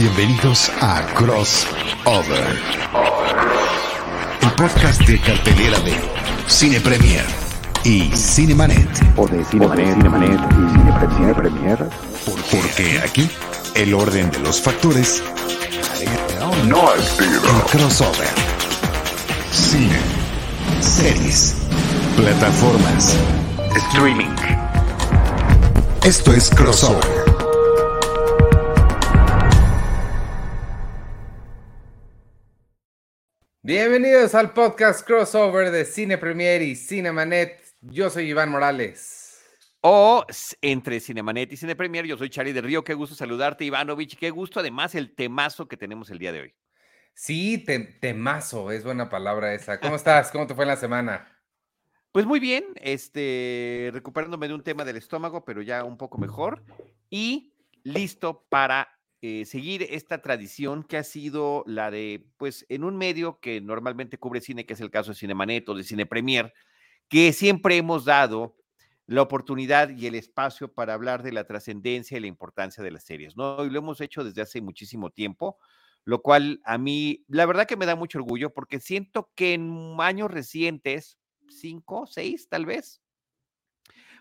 Bienvenidos a Crossover, el podcast de cartelera de Cine Premier y Cinemanet. O de Cinemanet, Cinemanet y Cine Premier, Premier. Porque aquí el orden de los factores No. El crossover. Cine, series, plataformas, Streaming. Esto es crossover. Bienvenidos al podcast crossover de Cine Premier y Cinemanet. Yo soy Iván Morales. O entre Cinemanet y Cine Premier, yo soy Charlie del Río, qué gusto saludarte, Ivanovich, qué gusto además el temazo que tenemos el día de hoy. Sí, te- temazo, es buena palabra esa. ¿Cómo estás? ¿Cómo te fue en la semana? Pues muy bien, este, recuperándome de un tema del estómago, pero ya un poco mejor, y listo para eh, seguir esta tradición que ha sido la de, pues, en un medio que normalmente cubre cine, que es el caso de Cinemanet o de Cine Premier, que siempre hemos dado la oportunidad y el espacio para hablar de la trascendencia y la importancia de las series, ¿no? Y lo hemos hecho desde hace muchísimo tiempo, lo cual a mí, la verdad que me da mucho orgullo, porque siento que en años recientes, cinco, seis, tal vez,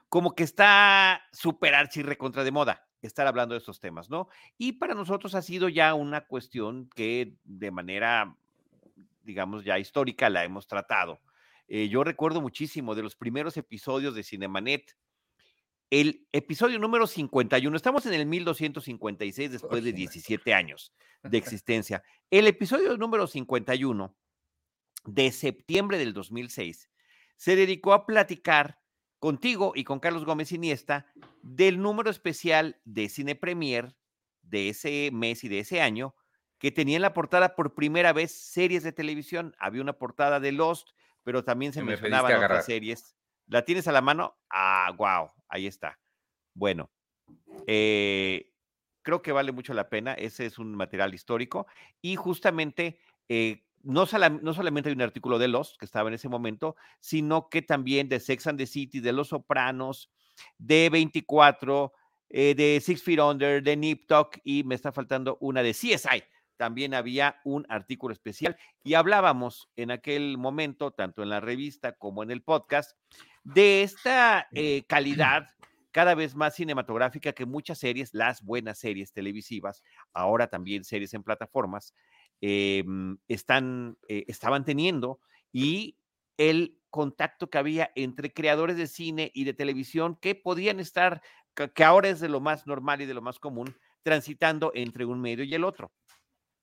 como que está súper archi recontra de moda estar hablando de estos temas, ¿no? Y para nosotros ha sido ya una cuestión que de manera, digamos, ya histórica la hemos tratado. Eh, yo recuerdo muchísimo de los primeros episodios de Cinemanet, el episodio número 51, estamos en el 1256 después de 17 años de existencia. El episodio número 51 de septiembre del 2006 se dedicó a platicar contigo y con Carlos Gómez Iniesta del número especial de Cine Premier de ese mes y de ese año que tenía en la portada por primera vez series de televisión. Había una portada de Lost, pero también se me mencionaban agarrar. otras series. ¿La tienes a la mano? Ah, wow, ahí está. Bueno, eh, creo que vale mucho la pena. Ese es un material histórico y justamente eh, no, sola- no solamente hay un artículo de Lost que estaba en ese momento, sino que también de Sex and the City, de Los Sopranos, de 24, eh, de Six Feet Under, de Nip Tuck y me está faltando una de CSI. También había un artículo especial y hablábamos en aquel momento, tanto en la revista como en el podcast, de esta eh, calidad cada vez más cinematográfica que muchas series, las buenas series televisivas, ahora también series en plataformas, eh, están, eh, estaban teniendo y el contacto que había entre creadores de cine y de televisión que podían estar, que, ahora es de lo más normal y de lo más común, transitando entre un medio y el otro.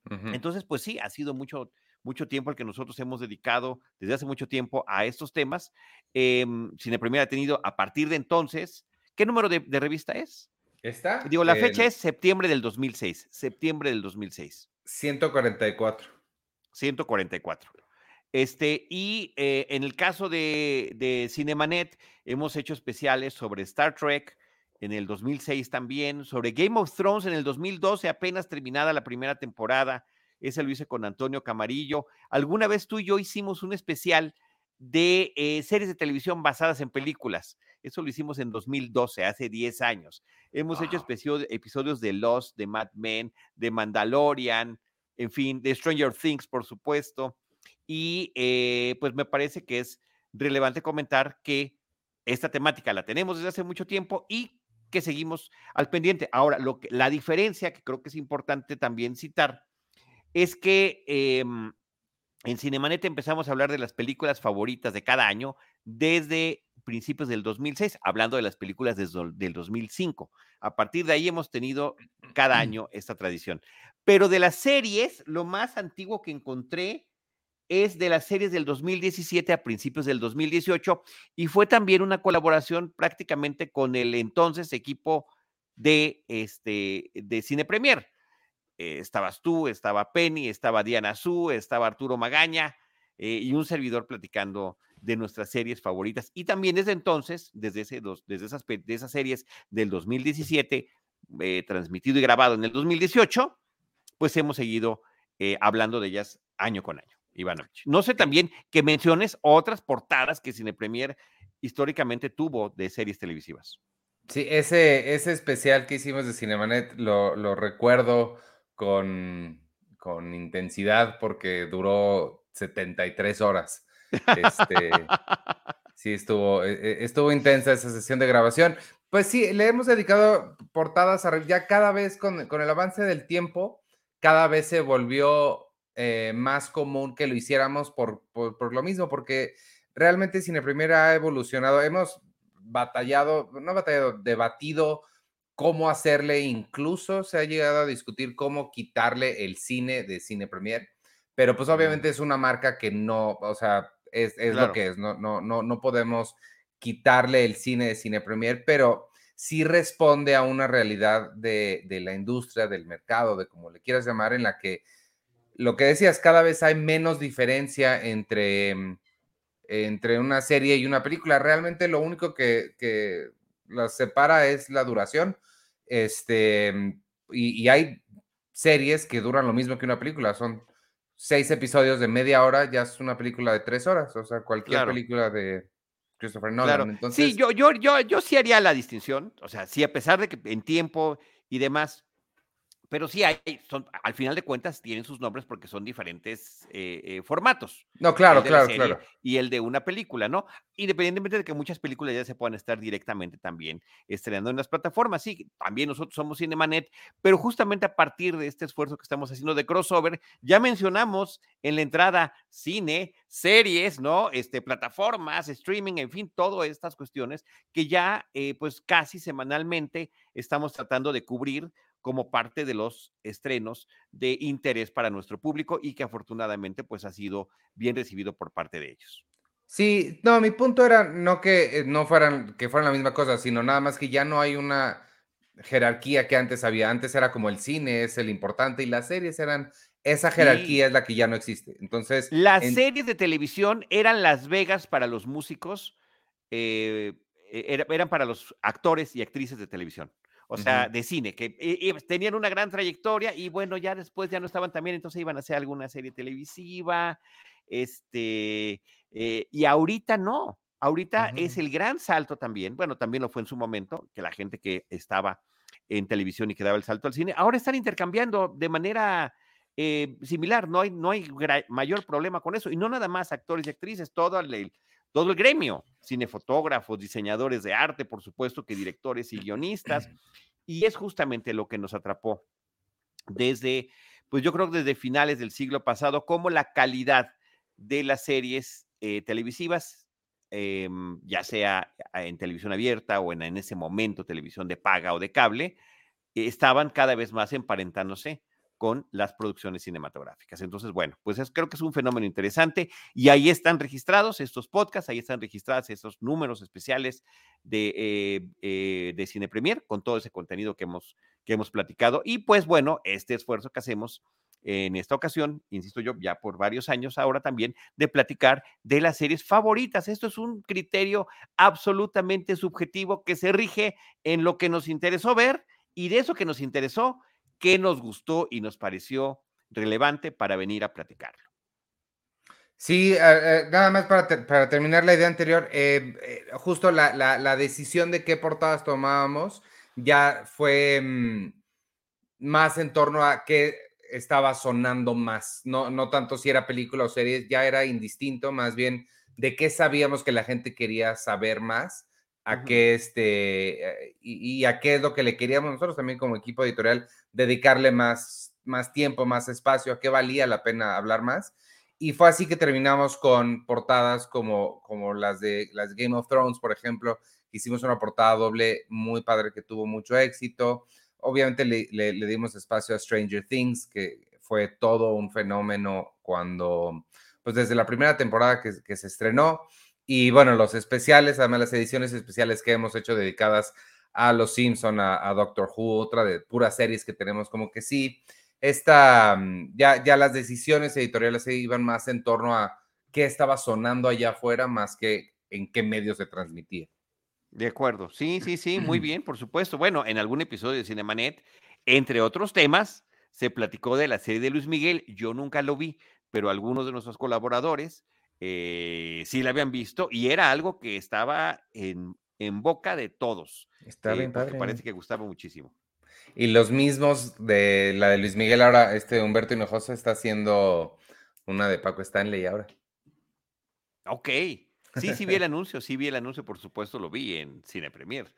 Entonces, pues sí, ha sido mucho, mucho tiempo el que nosotros hemos dedicado desde hace mucho tiempo a estos temas. Eh, Cine Premier ha tenido a partir de entonces, ¿qué número de, de revista es? ¿Está? Digo, la fecha es septiembre del 2006, septiembre del 2006, 144. 144. Este, y eh, en el caso de, de Cinemanet, hemos hecho especiales sobre Star Trek en el 2006 también, sobre Game of Thrones en el 2012, apenas terminada la primera temporada. Ese lo hice con Antonio Camarillo. Alguna vez tú y yo hicimos un especial de eh, series de televisión basadas en películas. Eso lo hicimos en 2012, hace 10 años. Hemos hecho Wow. especio- episodios de Lost, de Mad Men, de Mandalorian, en fin, de Stranger Things, por supuesto. Y eh, pues me parece que es relevante comentar que esta temática la tenemos desde hace mucho tiempo y que seguimos al pendiente. Ahora, lo que, la diferencia que creo que es importante también citar es que em, en Cinemanet empezamos a hablar de las películas favoritas de cada año desde principios del 2006, hablando de las películas desde el- del 2005. A partir de ahí hemos tenido cada año esta tradición. Pero de las series, lo más antiguo que encontré es de las series del 2017 a principios del 2018 y fue también una colaboración prácticamente con el entonces equipo de, este, de Cine Premier. Eh, estabas tú, estaba Penny, estaba Diana Su, estaba Arturo Magaña eh, y un servidor platicando de nuestras series favoritas. Y también desde entonces, desde, ese desde esas, de esas series del 2017, eh, transmitido y grabado en el 2018, pues hemos seguido hablando de ellas año con año. Ivanovich. No sé también que menciones otras portadas que Cine Premier históricamente tuvo de series televisivas. Sí, ese, ese especial que hicimos de Cinemanet lo, lo recuerdo con, con intensidad porque duró 73 horas. Este, sí, estuvo, e- e- estuvo intensa esa sesión de grabación. Pues sí, le hemos dedicado portadas a, ya cada vez con, con el avance del tiempo, cada vez se volvió eh, más común que lo hiciéramos por, por, por lo mismo, porque realmente Cine Primera ha evolucionado. Hemos batallado, no batallado, debatido cómo hacerle, incluso se ha llegado a discutir cómo quitarle el cine de Cine Premier, pero pues obviamente es una marca que no, o sea, es, es Claro. lo que es, no, no, no, no podemos quitarle el cine de Cine Premier, pero sí responde a una realidad de, de la industria, del mercado, de como le quieras llamar, en la que lo que decías, cada vez hay menos diferencia entre, mm, entre una serie y una película. Realmente lo único que, que las separa es la duración. Este, mm, y, y hay series que duran lo mismo que una película. Son seis episodios de media hora, ya es una película de tres horas. O sea, cualquier Claro. película de Christopher Nolan. Claro. Entonces, sí, yo, yo, yo, yo sí haría la distinción. O sea, sí, a pesar de que en tiempo y demás, pero sí hay, son, al final de cuentas tienen sus nombres porque son diferentes eh, eh, formatos. no, claro, claro, claro. Y el de una película, ¿no? Independientemente de que muchas películas ya se puedan estar directamente también estrenando en las plataformas. Sí, también nosotros somos Cinemanet, pero justamente a partir de este esfuerzo que estamos haciendo de crossover, ya mencionamos en la entrada cine, series, ¿no? Este, plataformas, streaming, en fin, todas estas cuestiones que ya, eh, pues casi semanalmente estamos tratando de cubrir como parte de los estrenos de interés para nuestro público y que afortunadamente pues ha sido bien recibido por parte de ellos. Sí, no, mi punto era no que eh, no fueran, que fueran la misma cosa, sino nada más que ya no hay una jerarquía que antes había. Antes era como el cine es el importante y las series eran, esa jerarquía es la que ya no existe. Entonces, Las en- series de televisión eran Las Vegas para los músicos, eh, e- era- eran para los actores y actrices de televisión, o sea, de cine, que tenían una gran trayectoria y bueno, ya después ya no estaban también, entonces iban a hacer alguna serie televisiva, este, eh, y ahorita no, ahorita es el gran salto también, bueno, también lo fue en su momento, que la gente que estaba en televisión y que daba el salto al cine, ahora están intercambiando de manera eh, similar, no hay, no hay mayor problema con eso, y no nada más actores y actrices, todo el, todo el gremio, cinefotógrafos, diseñadores de arte, por supuesto que directores y guionistas, y es justamente lo que nos atrapó desde, pues yo creo que desde finales del siglo pasado, como la calidad de las series eh, televisivas, eh, ya sea en televisión abierta o en, en, ese momento televisión de paga o de cable, eh, estaban cada vez más emparentándose con las producciones cinematográficas. Entonces, bueno, pues es, creo que es un fenómeno interesante y ahí están registrados estos podcasts, ahí están registrados estos números especiales de, eh, eh, de Cine Premier con todo ese contenido que hemos, que hemos platicado. Y pues bueno, este esfuerzo que hacemos en esta ocasión, insisto yo, ya por varios años ahora también, de platicar de las series favoritas. Esto es un criterio absolutamente subjetivo que se rige en lo que nos interesó ver y de eso que nos interesó, qué nos gustó y nos pareció relevante para venir a platicarlo. Sí, eh, nada más para, para, terminar la idea anterior, eh, justo la, la, decisión de qué portadas tomábamos ya fue mmm, más en torno a qué estaba sonando más, no, no tanto si era película o series, ya era indistinto, más bien de qué sabíamos que la gente quería saber más, a uh -huh. qué este, y, y, a qué es lo que le queríamos nosotros también como equipo editorial dedicarle más, más tiempo, más espacio, a qué valía la pena hablar más. Y fue así que terminamos con portadas como, como las de las Game of Thrones, por ejemplo. Hicimos una portada doble muy padre que tuvo mucho éxito. Obviamente le, le, le dimos espacio a Stranger Things, que fue todo un fenómeno cuando, pues desde la primera temporada que, que se estrenó. Y bueno, los especiales, además las ediciones especiales que hemos hecho dedicadas a Los Simpson, a, a Doctor Who, otra de puras series que tenemos, como que sí, esta, ya, ya las decisiones editoriales se iban más en torno a qué estaba sonando allá afuera, más que en qué medios se transmitía. De acuerdo, sí, sí, sí, muy bien, por supuesto. Bueno, en algún episodio de Cinemanet, entre otros temas, se platicó de la serie de Luis Miguel. Yo nunca lo vi, pero algunos de nuestros colaboradores eh, sí la habían visto y era algo que estaba en, en boca de todos. Está bien, eh, padre. Parece que gustaba muchísimo. Y los mismos de la de Luis Miguel ahora, este Humberto Hinojosa está haciendo una de Paco Stanley ahora. Ok. Sí, sí vi el anuncio, sí vi el anuncio, por supuesto lo vi en Cine Premier.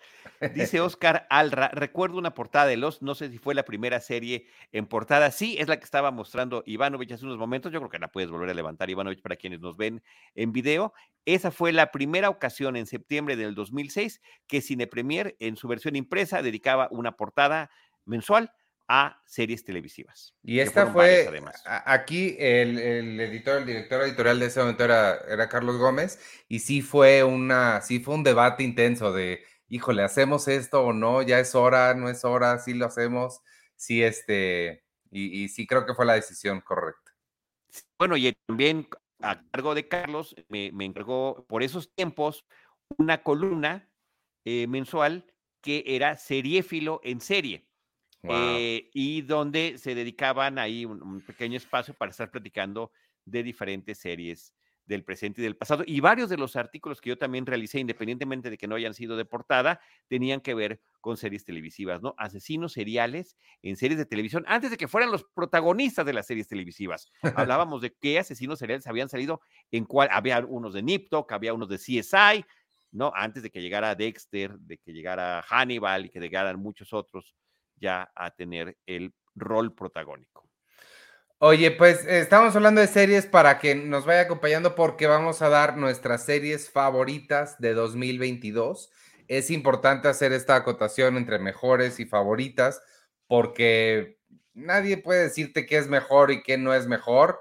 Dice Oscar Alra, recuerdo una portada de Los, no sé si fue la primera serie en portada, sí, es la que estaba mostrando Ivanovich hace unos momentos, yo creo que la puedes volver a levantar Ivanovich para quienes nos ven en video. Esa fue la primera ocasión en septiembre del 2006 que Cine Premier en su versión impresa dedicaba una portada mensual a series televisivas. Y esta fue, aquí el, editor, el director editorial de ese momento era, era, Carlos Gómez, y sí fue una, sí fue un debate intenso de, híjole, ¿hacemos esto o no? ¿Ya es hora? ¿No es hora? ¿Sí lo hacemos? Sí, este, y, sí creo que fue la decisión correcta. Bueno, y también a cargo de Carlos, me, encargó por esos tiempos una columna eh, mensual que era seriéfilo en serie eh, y donde se dedicaban ahí un, pequeño espacio para estar platicando de diferentes series del presente y del pasado. Y varios de los artículos que yo también realicé, independientemente de que no hayan sido de portada, tenían que ver con series televisivas, ¿no? Asesinos seriales en series de televisión, antes de que fueran los protagonistas de las series televisivas. Hablábamos de qué asesinos seriales habían salido, en cuál, había unos de Niptok, había unos de CSI, ¿no? Antes de que llegara Dexter, de que llegara Hannibal y que llegaran muchos otros ya a tener el rol protagónico. Oye, pues estamos hablando de series para que nos vaya acompañando porque vamos a dar nuestras series favoritas de 2022. Es importante hacer esta acotación entre mejores y favoritas porque nadie puede decirte qué es mejor y qué no es mejor.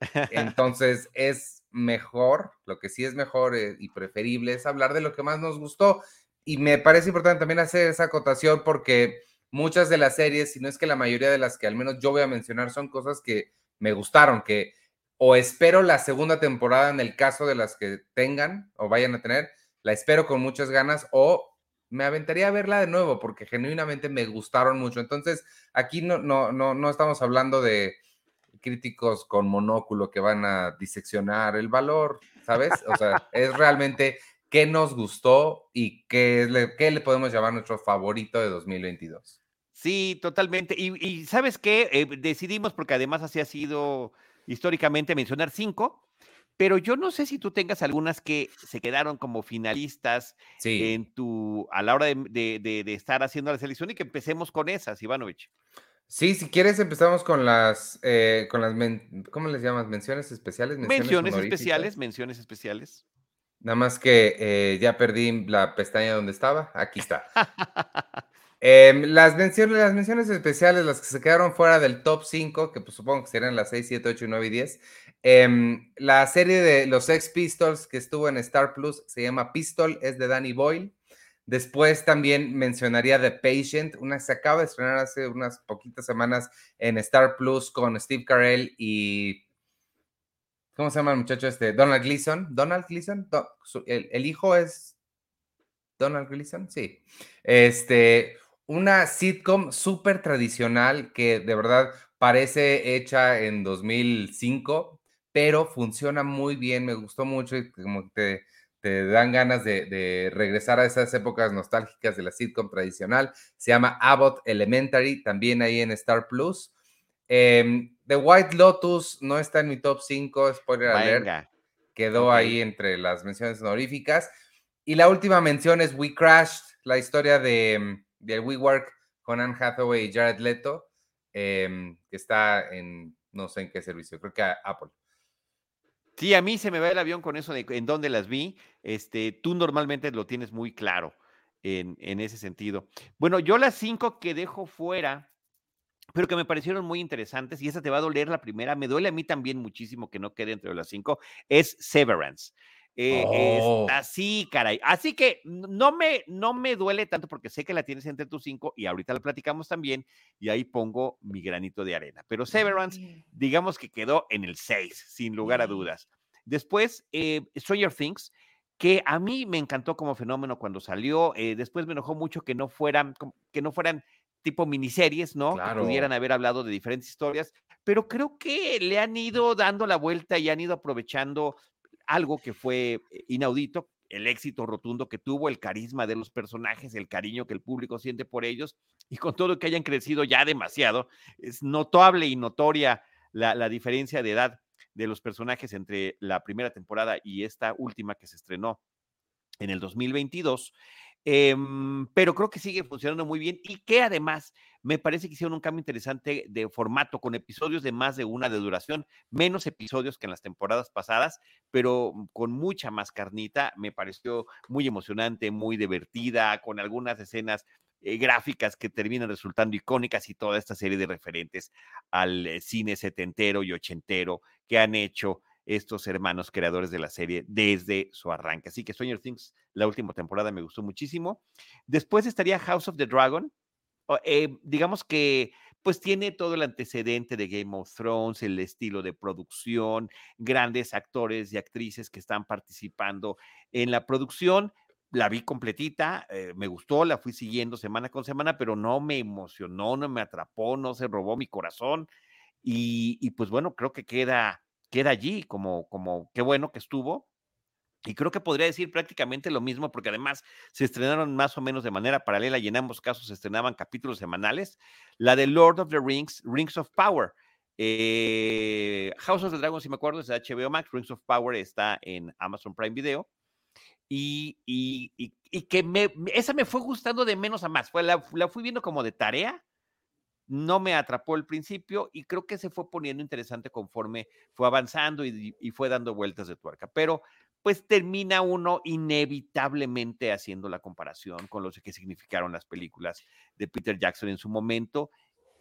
Entonces es mejor, lo que sí es mejor eh, y preferible es hablar de lo que más nos gustó. Y me parece importante también hacer esa acotación porque muchas de las series, si no es que la mayoría de las que al menos yo voy a mencionar, son cosas que me gustaron, que o espero la segunda temporada en el caso de las que tengan o vayan a tener, la espero con muchas ganas o me aventaría a verla de nuevo porque genuinamente me gustaron mucho. Entonces, aquí no, no, no, no estamos hablando de críticos con monóculo que van a diseccionar el valor, ¿sabes? O sea, es realmente qué nos gustó y qué le, qué le podemos llamar nuestro favorito de 2022. Sí, totalmente. Y, ¿sabes qué? Eh, decidimos, porque además así ha sido históricamente mencionar cinco, pero yo no sé si tú tengas algunas que se quedaron como finalistas en tu, a la hora de, estar haciendo la selección y que empecemos con esas, Ivanovich. Sí, si quieres empezamos con las, eh, con las, ¿cómo les llamas? Menciones especiales. Menciones, especiales, menciones especiales. Nada más que eh, ya perdí la pestaña donde estaba. Aquí está. Em, las, menciones, las menciones especiales, las que se quedaron fuera del top 5, que pues, supongo que serían las 6, 7, 8, 9 y 10. Em, la serie de los Ex Pistols que estuvo en Star Plus se llama Pistol, es de Danny Boyle. Después también mencionaría The Patient, una que se acaba de estrenar hace unas poquitas semanas en Star Plus con Steve Carell y. ¿Cómo se llama el muchacho este? Donald Gleason. ¿Donald Gleason? el, el, hijo es. Donald Gleason, sí. Este una sitcom súper tradicional que de verdad parece hecha en 2005, pero funciona muy bien, me gustó mucho y como te, te dan ganas de, regresar a esas épocas nostálgicas de la sitcom tradicional. Se llama Abbott Elementary, también ahí en Star Plus. Em, The White Lotus no está en mi top 5, spoiler alert. Quedó ahí entre las menciones honoríficas. Y la última mención es We Crashed, la historia de em, del WeWork con Anne Hathaway y Jared Leto, em, que está en no sé en qué servicio, creo que a Apple. Sí, a mí se me va el avión con eso de en dónde las vi. Este, tú normalmente lo tienes muy claro en, en ese sentido. Bueno, yo las cinco que dejo fuera, pero que me parecieron muy interesantes, y esa te va a doler la primera, me duele a mí también muchísimo que no quede entre las cinco, es Severance. Eh, oh. así, caray. Así que no me, no me duele tanto porque sé que la tienes entre tus cinco y ahorita la platicamos también y ahí pongo mi granito de arena. Pero Severance, digamos que quedó en el 6, sin lugar a dudas. Después, eh, Stranger Things, que a mí me encantó como fenómeno cuando salió. Eh, después me enojó mucho que no fueran, que no fueran tipo miniseries, ¿no? Que pudieran haber hablado de diferentes historias, pero creo que le han ido dando la vuelta y han ido aprovechando algo que fue eh, inaudito, el éxito rotundo que tuvo, el carisma de los personajes, el cariño que el público siente por ellos, y con todo que hayan crecido ya demasiado, es notable y notoria la, la diferencia de edad de los personajes entre la primera temporada y esta última que se estrenó en el 2022. Em, pero creo que sigue funcionando muy bien y que además me parece que hicieron un cambio interesante de formato con episodios de más de una de duración, menos episodios que en las temporadas pasadas, pero con mucha más carnita. Me pareció muy emocionante, muy divertida, con algunas escenas eh, gráficas que terminan resultando icónicas y toda esta serie de referentes al eh, cine setentero y ochentero que han hecho estos hermanos creadores de la serie desde su arranque. Así que Stranger Things, la última temporada me gustó muchísimo. Después estaría House of the Dragon. Eh, digamos que pues tiene todo el antecedente de Game of Thrones, el estilo de producción, grandes actores y actrices que están participando en la producción. La vi completita, eh, me gustó, la fui siguiendo semana con semana, pero no me emocionó, no me atrapó, no se robó mi corazón. Y, y pues bueno, creo que queda queda allí como, como qué bueno que estuvo. Y creo que podría decir prácticamente lo mismo, porque además se estrenaron más o menos de manera paralela y en ambos casos se estrenaban capítulos semanales. La de Lord of the Rings, Rings of Power. Eh, House of the Dragon, si me acuerdo, es de HBO Max. Rings of Power está en Amazon Prime Video. Y, y, y, que esa me fue gustando de menos a más. Fue, la, la fui viendo como de tarea no me atrapó al principio y creo que se fue poniendo interesante conforme fue avanzando y, fue dando vueltas de tuerca. Pero pues termina uno inevitablemente haciendo la comparación con lo que significaron las películas de Peter Jackson en su momento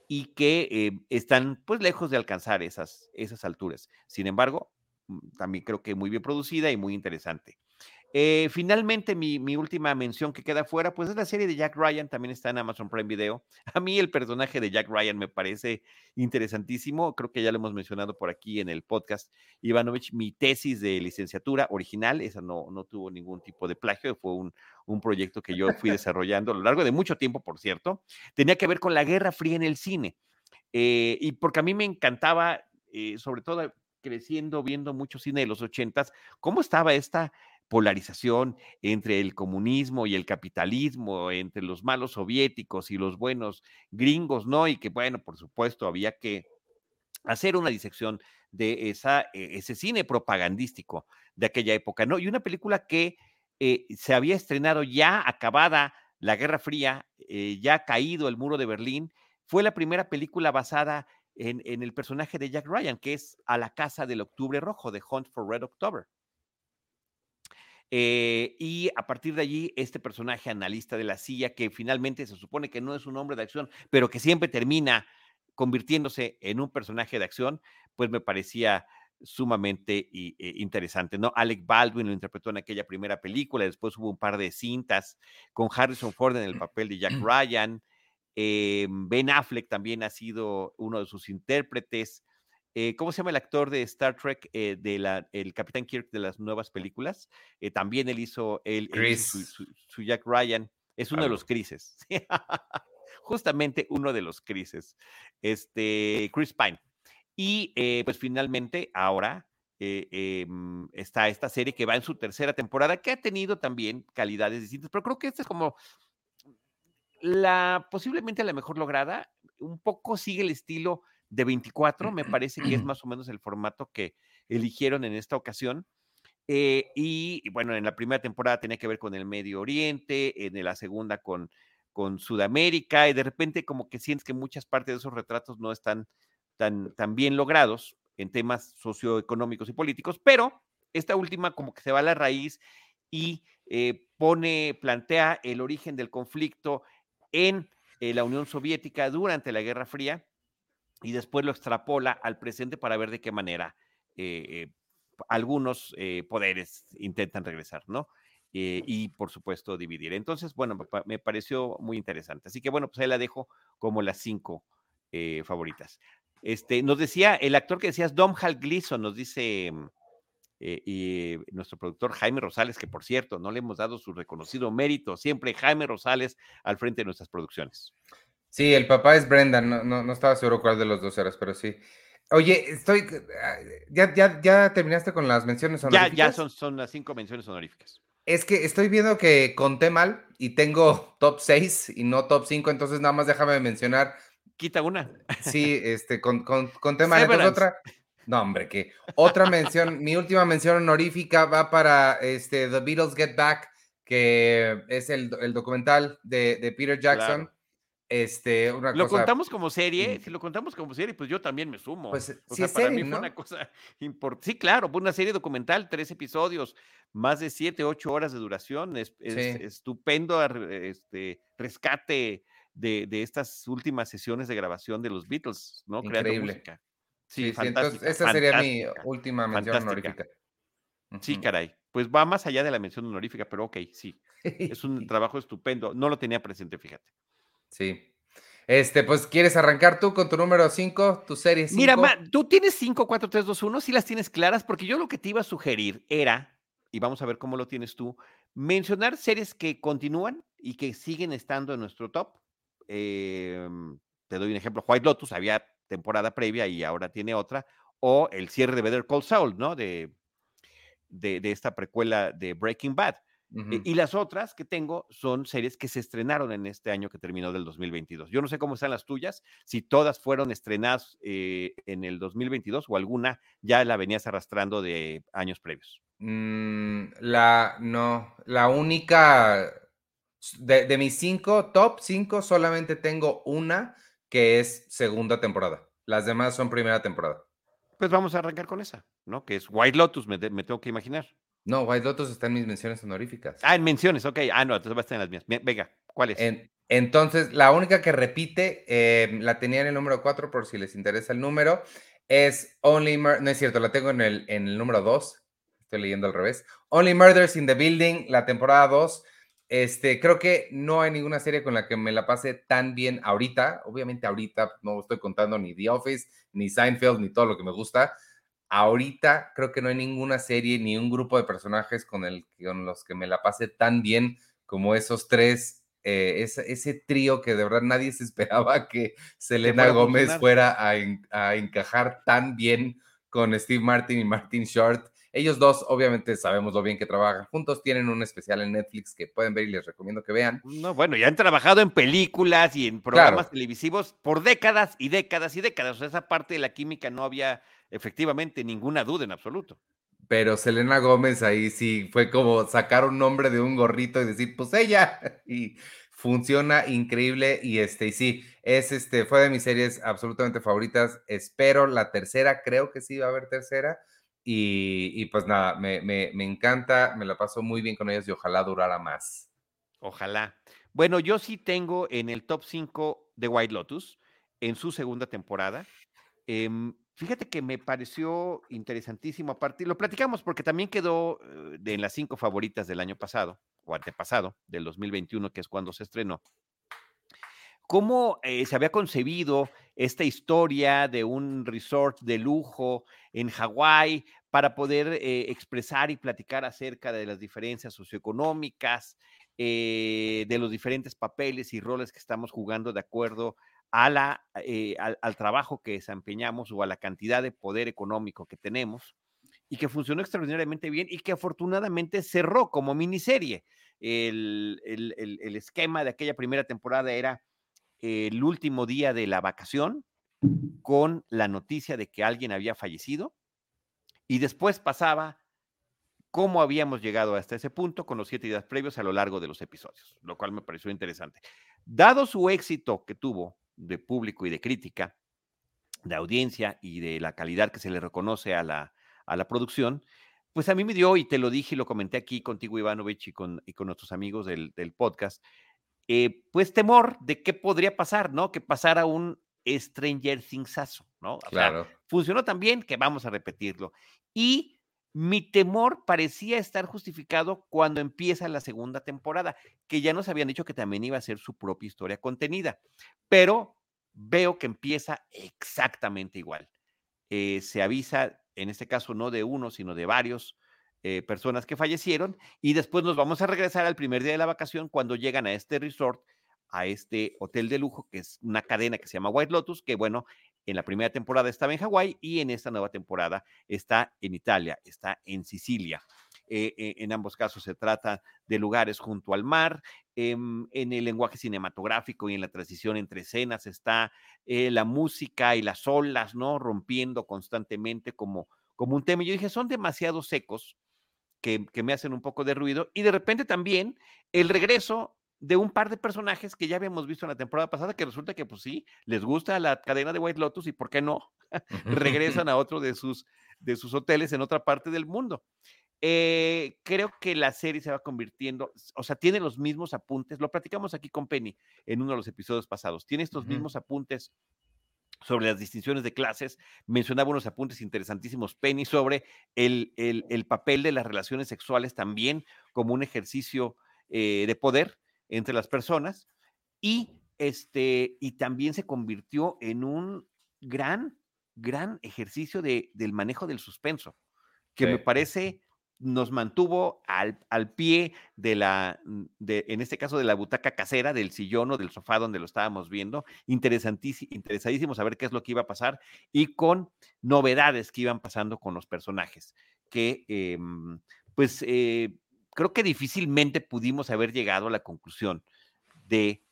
y que eh, están pues lejos de alcanzar esas, esas alturas. Sin embargo, mm, también creo que muy bien producida y muy interesante. Eh, finalmente, mi, última mención que queda fuera, pues es la serie de Jack Ryan, también está en Amazon Prime Video. A mí el personaje de Jack Ryan me parece interesantísimo, creo que ya lo hemos mencionado por aquí en el podcast. Ivanovich, mi tesis de licenciatura original, esa no, no tuvo ningún tipo de plagio, fue un, proyecto que yo fui desarrollando a lo largo de mucho tiempo, por cierto. Tenía que ver con la Guerra Fría en el cine. Eh, y porque a mí me encantaba, eh, sobre todo creciendo, viendo mucho cine de los ochentas, cómo estaba esta polarización entre el comunismo y el capitalismo, entre los malos soviéticos y los buenos gringos, ¿no? Y que, bueno, por supuesto, había que hacer una disección de esa, e, ese cine propagandístico de aquella época, ¿no? Y una película que eh, se había estrenado ya acabada la Guerra Fría, eh, ya caído el muro de Berlín, fue la primera película basada en, en, el personaje de Jack Ryan, que es A la Casa del Octubre Rojo, de Hunt for Red October. Eh, y a partir de allí, este personaje analista de la silla, que finalmente se supone que no es un hombre de acción, pero que siempre termina convirtiéndose en un personaje de acción, pues me parecía sumamente eh, interesante, ¿no? Alec Baldwin lo interpretó en aquella primera película, después hubo un par de cintas con Harrison Ford en el papel de Jack Ryan, eh, Ben Affleck también ha sido uno de sus intérpretes, eh, ¿Cómo se llama el actor de Star Trek, eh, de la, el Capitán Kirk de las nuevas películas? Eh, también él hizo, él, su, Jack Ryan, es uno de los Crises. Justamente uno de los Crises. Este, Chris Pine. Y pues finalmente, ahora em, está esta serie que va en su tercera temporada, que ha tenido también calidades distintas, pero creo que esta es como la posiblemente la mejor lograda. Un poco sigue el estilo de 24, me parece que es más o menos el formato que eligieron en esta ocasión. Eh, y, bueno, en la primera temporada tenía que ver con el Medio Oriente, en la segunda con, con Sudamérica, y de repente como que sientes que muchas partes de esos retratos no están tan, tan bien logrados en temas socioeconómicos y políticos, pero esta última como que se va a la raíz y eh, pone, plantea el origen del conflicto en eh, la Unión Soviética durante la Guerra Fría y después lo extrapola al presente para ver de qué manera eh, algunos eh, poderes intentan regresar, ¿no? Eh, y por supuesto dividir. Entonces, bueno, me, pareció muy interesante. Así que bueno, pues ahí la dejo como las cinco favoritas. Este, nos decía, el actor que decías, Dom Hal Gleason, nos dice mm, y nuestro productor Jaime Rosales, que por cierto, no le hemos dado su reconocido mérito, siempre Jaime Rosales al frente de nuestras producciones. Sí, el papá es Brendan, no, no, estaba seguro cuál de los dos eras, pero sí. Oye, estoy. Ah, ¿Ya, ya, ya terminaste con las menciones honoríficas? Ya, ya son, son las cinco menciones honoríficas. Es que estoy viendo que conté mal y tengo top 6 y no top 5, entonces nada más déjame mencionar. Quita una. Sí, este, con, con, conté mal. Entonces otra. No, hombre, que otra mención, mi última mención honorífica va para este, The Beatles Get Back, que es el, el documental de, de Peter Jackson. Este, una lo cosa, contamos como serie, si lo contamos como serie, pues yo también me sumo. Pues o sí, sea, es para serie, mí ¿no? fue una cosa importante. Sí, claro, fue una serie documental, tres episodios, más de siete, ocho horas de duración. Es, es Sí. estupendo este, rescate de, de estas últimas sesiones de grabación de los Beatles, ¿no? Creando Increíble. música. Sí, Sí, sí, entonces esa sería mi última mención fantástica. honorífica. Sí, caray. Pues va más allá de la mención honorífica, pero ok, sí. Es un trabajo estupendo. No lo tenía presente, fíjate. Sí. Este, pues, ¿quieres arrancar tú con tu número 5, tu serie 5? Mira, Ma, tú tienes 5, 4, 3, 2, 1, sí las tienes claras, porque yo lo que te iba a sugerir era, y vamos a ver cómo lo tienes tú, mencionar series que continúan y que siguen estando en nuestro top. Em, te doy un ejemplo, White Lotus, había temporada previa y ahora tiene otra, o el cierre de Better Call Saul, ¿no? De, de, de esta precuela de Breaking Bad. Y las otras que tengo son series que se estrenaron en este año que terminó del 2022. Yo no sé cómo están las tuyas, si todas fueron estrenadas eh, en el 2022 o alguna ya la venías arrastrando de años previos. Mm, la, no, la única, de, de mis cinco, top 5, solamente tengo una que es segunda temporada. Las demás son primera temporada. Pues vamos a arrancar con esa, ¿no? Que es White Lotus, me tengo que imaginar. No, White Lotus está en mis menciones honoríficas. Ah, en menciones, ok. Ah, no, entonces va a estar en las mías. Venga, ¿cuál es? En- entonces, la única que repite, eh, la tenía en el número 4 por si les interesa el número, es Only Mur- no es cierto, la tengo en el, en el número 2, estoy leyendo al revés. Only Murders in the Building, la temporada 2. Este, creo que no hay ninguna serie con la que me la pase tan bien ahorita. Obviamente ahorita no estoy contando ni The Office, ni Seinfeld, ni todo lo que me gusta. Ahorita creo que no hay ninguna serie ni un grupo de personajes con, el, con los que me la pase tan bien como esos tres, eh, ese, ese trío que de verdad nadie se esperaba que Selena Gómez funcionar. fuera a, en- a encajar tan bien con Steve Martin y Martin Short. Ellos dos, obviamente, sabemos lo bien que trabajan juntos. Tienen un especial en Netflix que pueden ver y les recomiendo que vean. No, bueno, ya han trabajado en películas y en programas Claro. televisivos por décadas y décadas y décadas. O sea, esa parte de la química no había efectivamente ninguna duda en absoluto. Pero Selena Gómez ahí sí fue como sacar un nombre de un gorrito y decir, pues ella. Y funciona increíble. Y este, y sí, es este, fue de mis series absolutamente favoritas. Espero la tercera, creo que sí va a haber tercera. Y, y pues nada, me, me, me encanta, me la paso muy bien con ellas y ojalá durara más. Ojalá. Bueno, yo sí tengo en el top 5 de White Lotus en su segunda temporada. Em, fíjate que me pareció interesantísimo. Aparte, lo platicamos porque también quedó eh, en las cinco favoritas del año pasado o antepasado, del 2021, que es cuando se estrenó. ¿Cómo eh, se había concebido esta historia de un resort de lujo en Hawái para poder eh, expresar y platicar acerca de las diferencias socioeconómicas, de los diferentes papeles y roles que estamos jugando de acuerdo a la, eh, al, al trabajo que desempeñamos o a la cantidad de poder económico que tenemos? y que funcionó extraordinariamente bien y que afortunadamente cerró como miniserie. El, el, el, el esquema de aquella primera temporada era el último día de la vacación con la noticia de que alguien había fallecido y después pasaba cómo habíamos llegado hasta ese punto con los siete días previos a lo largo de los episodios, lo cual me pareció interesante. Dado su éxito que tuvo de público y de crítica, de audiencia y de la calidad que se le reconoce a la, a la producción, pues a mí me dio, y te lo dije y lo comenté aquí contigo, Ivanovich, y con, y con nuestros amigos del, del podcast, eh, pues temor de qué podría pasar, ¿no? Que pasara un Stranger Thingsazo, ¿no? O Claro. sea, funcionó tan bien que vamos a repetirlo. Y mi temor parecía estar justificado cuando empieza la segunda temporada, que ya nos habían dicho que también iba a ser su propia historia contenida, pero veo que empieza exactamente igual. Eh, se avisa, en este caso no de uno, sino de varios eh, personas que fallecieron, y después nos vamos a regresar al primer día de la vacación cuando llegan a este resort, a este hotel de lujo, que es una cadena que se llama White Lotus, que bueno, en la primera temporada estaba en Hawái y en esta nueva temporada está en Italia, está en Sicilia. eh, eh, en ambos casos se trata de lugares junto al mar. Em, en el lenguaje cinematográfico y en la transición entre escenas está eh, la música y las olas, ¿no? Rompiendo constantemente como, como un tema. Yo dije, son demasiado secos que, que me hacen un poco de ruido. Y de repente también el regreso de un par de personajes que ya habíamos visto en la temporada pasada, que resulta que, pues sí, les gusta la cadena de White Lotus y por qué no, regresan a otro de sus, de sus hoteles en otra parte del mundo. Eh, creo que la serie se va convirtiendo, o sea, tiene los mismos apuntes, lo platicamos aquí con Penny en uno de los episodios pasados, tiene estos mismos apuntes sobre las distinciones de clases, mencionaba unos apuntes interesantísimos, Penny, sobre el, el, papel de las relaciones sexuales también como un ejercicio eh, de poder, entre las personas y, este, y también se convirtió en un gran, gran ejercicio de, del manejo del suspenso, que me parece nos mantuvo al, al, pie de la, mm, de, en este caso de la butaca casera, del sillón o del sofá donde lo estábamos viendo. Interesantísimo, interesadísimo saber qué es lo que iba a pasar y con novedades que iban pasando con los personajes, que em, pues eh, creo que difícilmente pudimos haber llegado a la conclusión de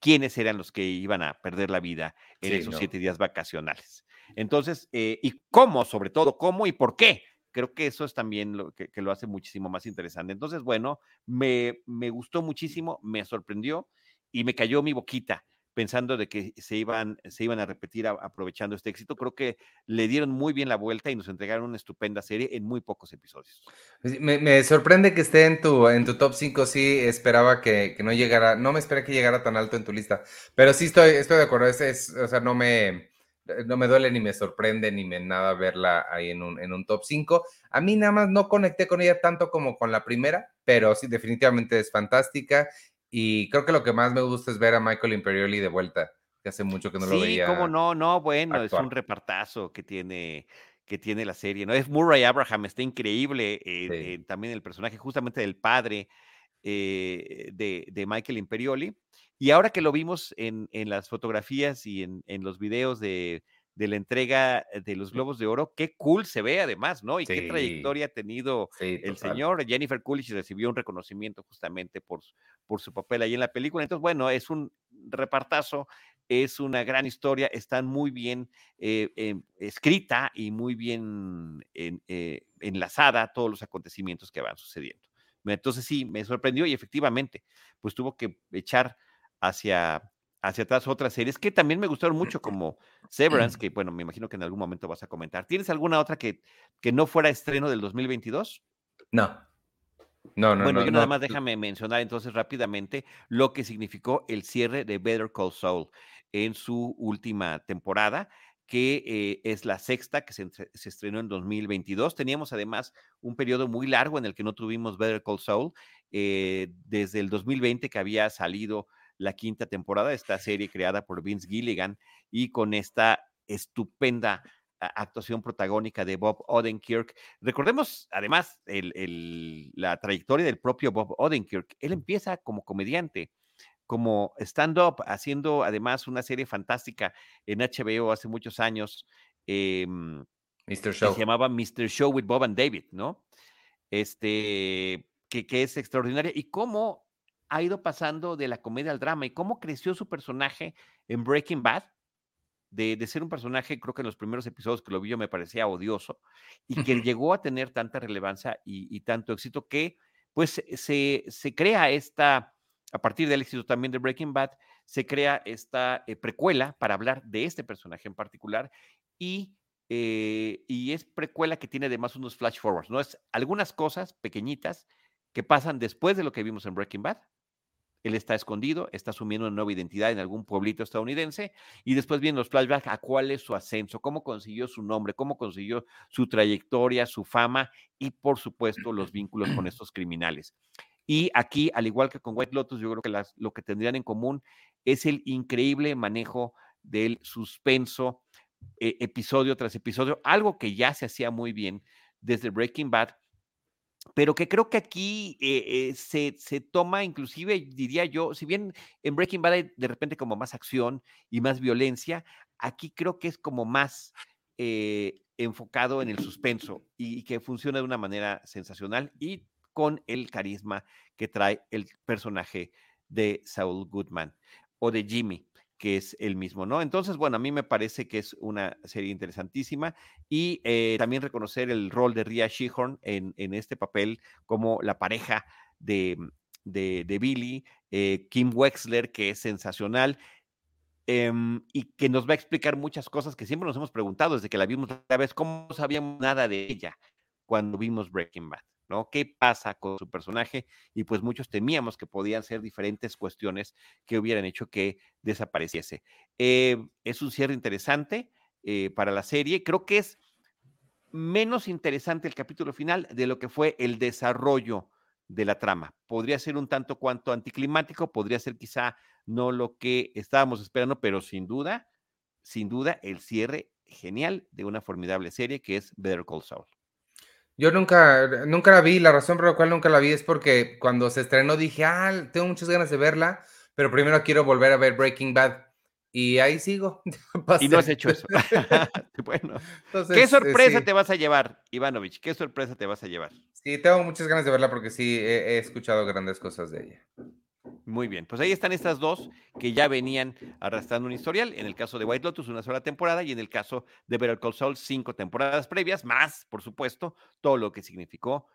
quiénes eran los que iban a perder la vida en esos siete días vacacionales. Entonces, eh, y cómo, sobre todo, cómo y por qué. Creo que eso es también lo que, lo hace muchísimo más interesante. Entonces, bueno, me, me gustó muchísimo, me sorprendió y me cayó mi boquita pensando de que se iban, se iban a repetir aprovechando este éxito. Creo que le dieron muy bien la vuelta y nos entregaron una estupenda serie en muy pocos episodios. Pues me, sorprende que esté en tu, en tu top 5, sí, esperaba que, no llegara, no me esperé que llegara tan alto en tu lista, pero sí estoy, estoy de acuerdo, es, o sea, no me, no me duele ni me sorprende ni me nada verla ahí en un, en un top 5. A mí nada más no conecté con ella tanto como con la primera, pero sí, definitivamente es fantástica y creo que lo que más me gusta es ver a Michael Imperioli de vuelta, que hace mucho que no lo veía. Sí, cómo no, no, bueno, es un repartazo que tiene que tiene la serie, ¿no? Es Murray Abraham, está increíble, eh, eh, también el personaje justamente del padre eh, de, de, Michael Imperioli. Y ahora que lo vimos en, en las fotografías y en, en los videos de, de la entrega de los Globos de Oro. Qué cool se ve además, ¿no? Y qué trayectoria ha tenido el señor. Jennifer Coolidge recibió un reconocimiento justamente por, por su papel ahí en la película. Entonces, bueno, es un repartazo, es una gran historia, está muy bien eh, em, escrita y muy bien eh, enlazada todos los acontecimientos que van sucediendo. Entonces sí, me sorprendió y efectivamente, pues tuvo que echar hacia hacia atrás otras series que también me gustaron mucho, como Severance, que bueno, me imagino que en algún momento vas a comentar. ¿Tienes alguna otra que, que no fuera estreno del 2022? No. No, no, bueno, yo nada más déjame mencionar entonces rápidamente lo que significó el cierre de Better Call Saul en su última temporada, que eh, es la sexta que se, se, estrenó en 2022. Teníamos además un periodo muy largo en el que no tuvimos Better Call Saul, eh, desde el 2020 que había salido la quinta temporada de esta serie creada por Vince Gilligan y con esta estupenda actuación protagónica de Bob Odenkirk. Recordemos además la trayectoria del propio Bob Odenkirk. Él empieza como comediante, como stand-up, haciendo además una serie fantástica en HBO hace muchos años. Eh, Mr. Show. se llamaba Mr. Show with Bob and David, ¿no? Este, que, que es extraordinaria. Y cómo ha ido pasando de la comedia al drama y cómo creció su personaje en Breaking Bad, de, ser un personaje, creo que en los primeros episodios que lo vi yo me parecía odioso, y que llegó a tener tanta relevancia y, tanto éxito que pues se, se, crea esta, a partir del éxito también de Breaking Bad, se crea esta eh, precuela para hablar de este personaje en particular y, eh, y es precuela que tiene además unos flash forwards, ¿no? Es algunas cosas pequeñitas que pasan después de lo que vimos en Breaking Bad él está escondido, está asumiendo una nueva identidad en algún pueblito estadounidense y después vienen los flashbacks a cuál es su ascenso, cómo consiguió su nombre, cómo consiguió su trayectoria, su fama y por supuesto los vínculos con estos criminales. Y aquí, al igual que con White Lotus, yo creo que lo que tendrían en común es el increíble manejo del suspenso eh, episodio tras episodio, algo que ya se hacía muy bien desde Breaking Bad, pero que creo que aquí eh, eh, se, se, toma, inclusive diría yo, si bien en Breaking Bad hay de repente como más acción y más violencia, aquí creo que es como más eh, enfocado en el suspenso y que funciona de una manera sensacional y con el carisma que trae el personaje de Saul Goodman o de Jimmy, que es el mismo, ¿no? Entonces, bueno, a mí me parece que es una serie interesantísima y eh, también reconocer el rol de Ria Shehorn en, en este papel como la pareja de, de, Billy, eh, Kim Wexler, que es sensacional. Em, y que nos va a explicar muchas cosas que siempre nos hemos preguntado desde que la vimos la vez, cómo sabíamos nada de ella cuando vimos Breaking Bad, ¿no? ¿Qué pasa con su personaje? Y pues muchos temíamos que podían ser diferentes cuestiones que hubieran hecho que desapareciese. Eh, es un cierre interesante eh, para la serie. Creo que es menos interesante el capítulo final de lo que fue el desarrollo de la trama. Podría ser un tanto cuanto anticlimático, podría ser quizá no lo que estábamos esperando, pero sin duda, sin duda, el cierre genial de una formidable serie que es Better Call Saul. Yo nunca, nunca la vi, la razón por la cual nunca la vi es porque cuando se estrenó dije, ah, tengo muchas ganas de verla, pero primero quiero volver a ver Breaking Bad. Y ahí sigo. y no has hecho eso. bueno. Entonces, ¿Qué sorpresa eh, sí. te vas a llevar, Ivanovich? ¿Qué sorpresa te vas a llevar? Sí, tengo muchas ganas de verla porque sí, he, he escuchado grandes cosas de ella. Muy bien, pues ahí están estas dos que ya venían arrastrando un historial. En el caso de White Lotus, una sola temporada, y en el caso de Better Call Saul, cinco temporadas previas, más, por supuesto, todo lo que significó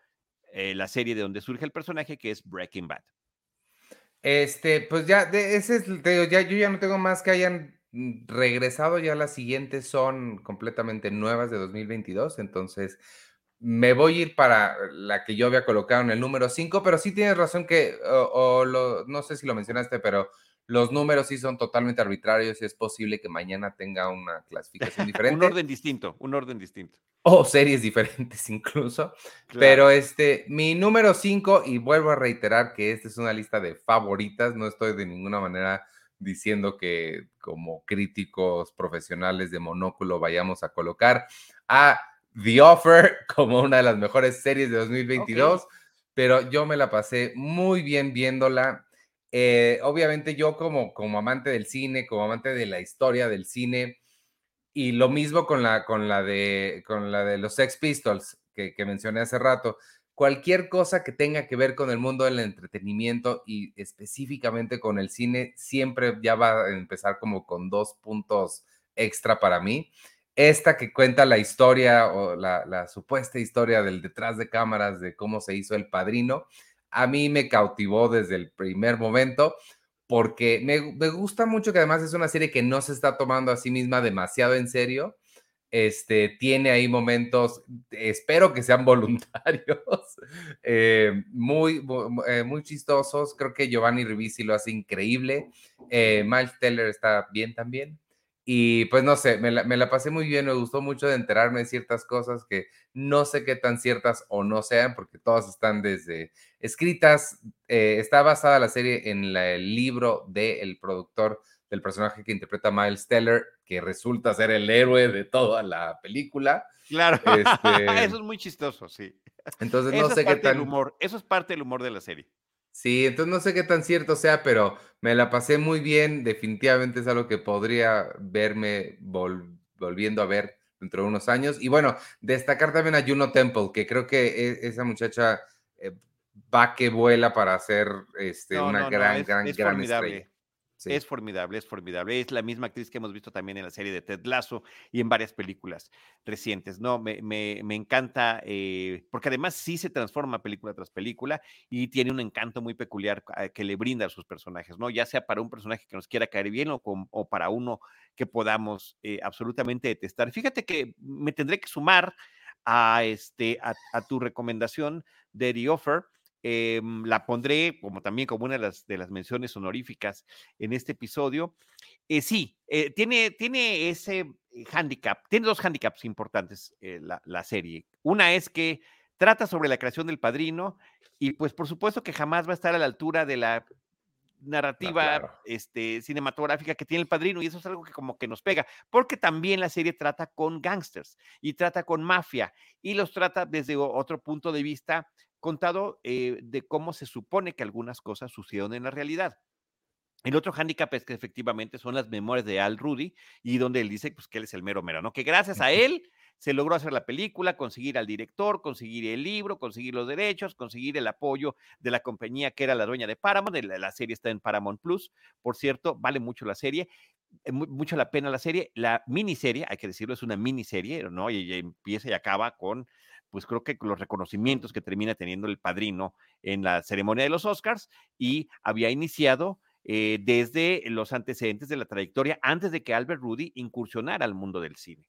eh, la serie de donde surge el personaje, que es Breaking Bad. Este, pues ya, de, ese es, te ya, yo ya no tengo más que hayan regresado, ya las siguientes son completamente nuevas de 2022, entonces me voy a ir para la que yo había colocado en el número 5, pero sí tienes razón que, o, o lo, no sé si lo mencionaste, pero los números sí son totalmente arbitrarios y es posible que mañana tenga una clasificación diferente. un orden distinto, un orden distinto. O series diferentes incluso. Claro. Pero este, mi número 5, y vuelvo a reiterar que esta es una lista de favoritas, no estoy de ninguna manera diciendo que como críticos profesionales de Monóculo vayamos a colocar a The Offer como una de las mejores series de 2022, okay. pero yo me la pasé muy bien viéndola. Eh, obviamente yo como, como amante del cine, como amante de la historia del cine, y lo mismo con la, con la, de, con la de los Sex Pistols que, que mencioné hace rato, cualquier cosa que tenga que ver con el mundo del entretenimiento y específicamente con el cine, siempre ya va a empezar como con dos puntos extra para mí esta que cuenta la historia o la, supuesta historia del detrás de cámaras de cómo se hizo el padrino, a mí me cautivó desde el primer momento porque me, gusta mucho que además es una serie que no se está tomando a sí misma demasiado en serio. Este, tiene ahí momentos, espero que sean voluntarios, eh, muy, muy, muy, chistosos. Creo que Giovanni Ribisi lo hace increíble. Eh, Miles Teller está bien también. Y pues no sé, me la, me la, pasé muy bien, me gustó mucho de enterarme de ciertas cosas que no sé qué tan ciertas o no sean, porque todas están desde escritas. Eh, está basada la serie en la, el libro del productor del personaje que interpreta Miles Teller, que resulta ser el héroe de toda la película. Claro, este, eso es muy chistoso, sí. Entonces no eso sé qué tan... Humor. Eso es parte del humor de la serie. Sí, entonces no sé qué tan cierto sea, pero me la pasé muy bien. Definitivamente es algo que podría verme vol volviendo a ver dentro de unos años. Y bueno, destacar también a Juno Temple, que creo que e esa muchacha eh, va que vuela para hacer este, no, una no, gran, no, es, gran, es gran formidable. estrella. Es formidable, es formidable. Es la misma actriz que hemos visto también en la serie de Ted Lasso y en varias películas recientes. No, me, me, me encanta, eh, porque además sí se transforma película tras película y tiene un encanto muy peculiar eh, que le brinda a sus personajes, ¿no? Ya sea para un personaje que nos quiera caer bien o, con, o para uno que podamos eh, absolutamente detestar. Fíjate que me tendré que sumar a, este, a, a tu recomendación de The Offer eh, la pondré como también como una de las, de las menciones honoríficas en este episodio. Eh, sí, eh, tiene, tiene ese handicap, tiene dos handicaps importantes eh, la, la, serie. Una es que trata sobre la creación del padrino y pues por supuesto que jamás va a estar a la altura de la narrativa claro. este, cinematográfica que tiene el padrino y eso es algo que como que nos pega, porque también la serie trata con gangsters y trata con mafia y los trata desde otro punto de vista contado eh, de cómo se supone que algunas cosas sucedieron en la realidad. El otro hándicap es que efectivamente son las memorias de Al Rudy y donde él dice pues, que él es el mero mero, ¿no? Que gracias a él se logró hacer la película, conseguir al director, conseguir el libro, conseguir los derechos, conseguir el apoyo de la compañía que era la dueña de Paramount. La, la serie está en Paramount Plus, por cierto, vale mucho la serie, eh, mu- mucho la pena la serie. La miniserie, hay que decirlo, es una miniserie, ¿no? Y, y empieza y acaba con, pues creo que los reconocimientos que termina teniendo el padrino en la ceremonia de los Oscars y había iniciado eh, desde los antecedentes de la trayectoria antes de que Albert Rudy incursionara al mundo del cine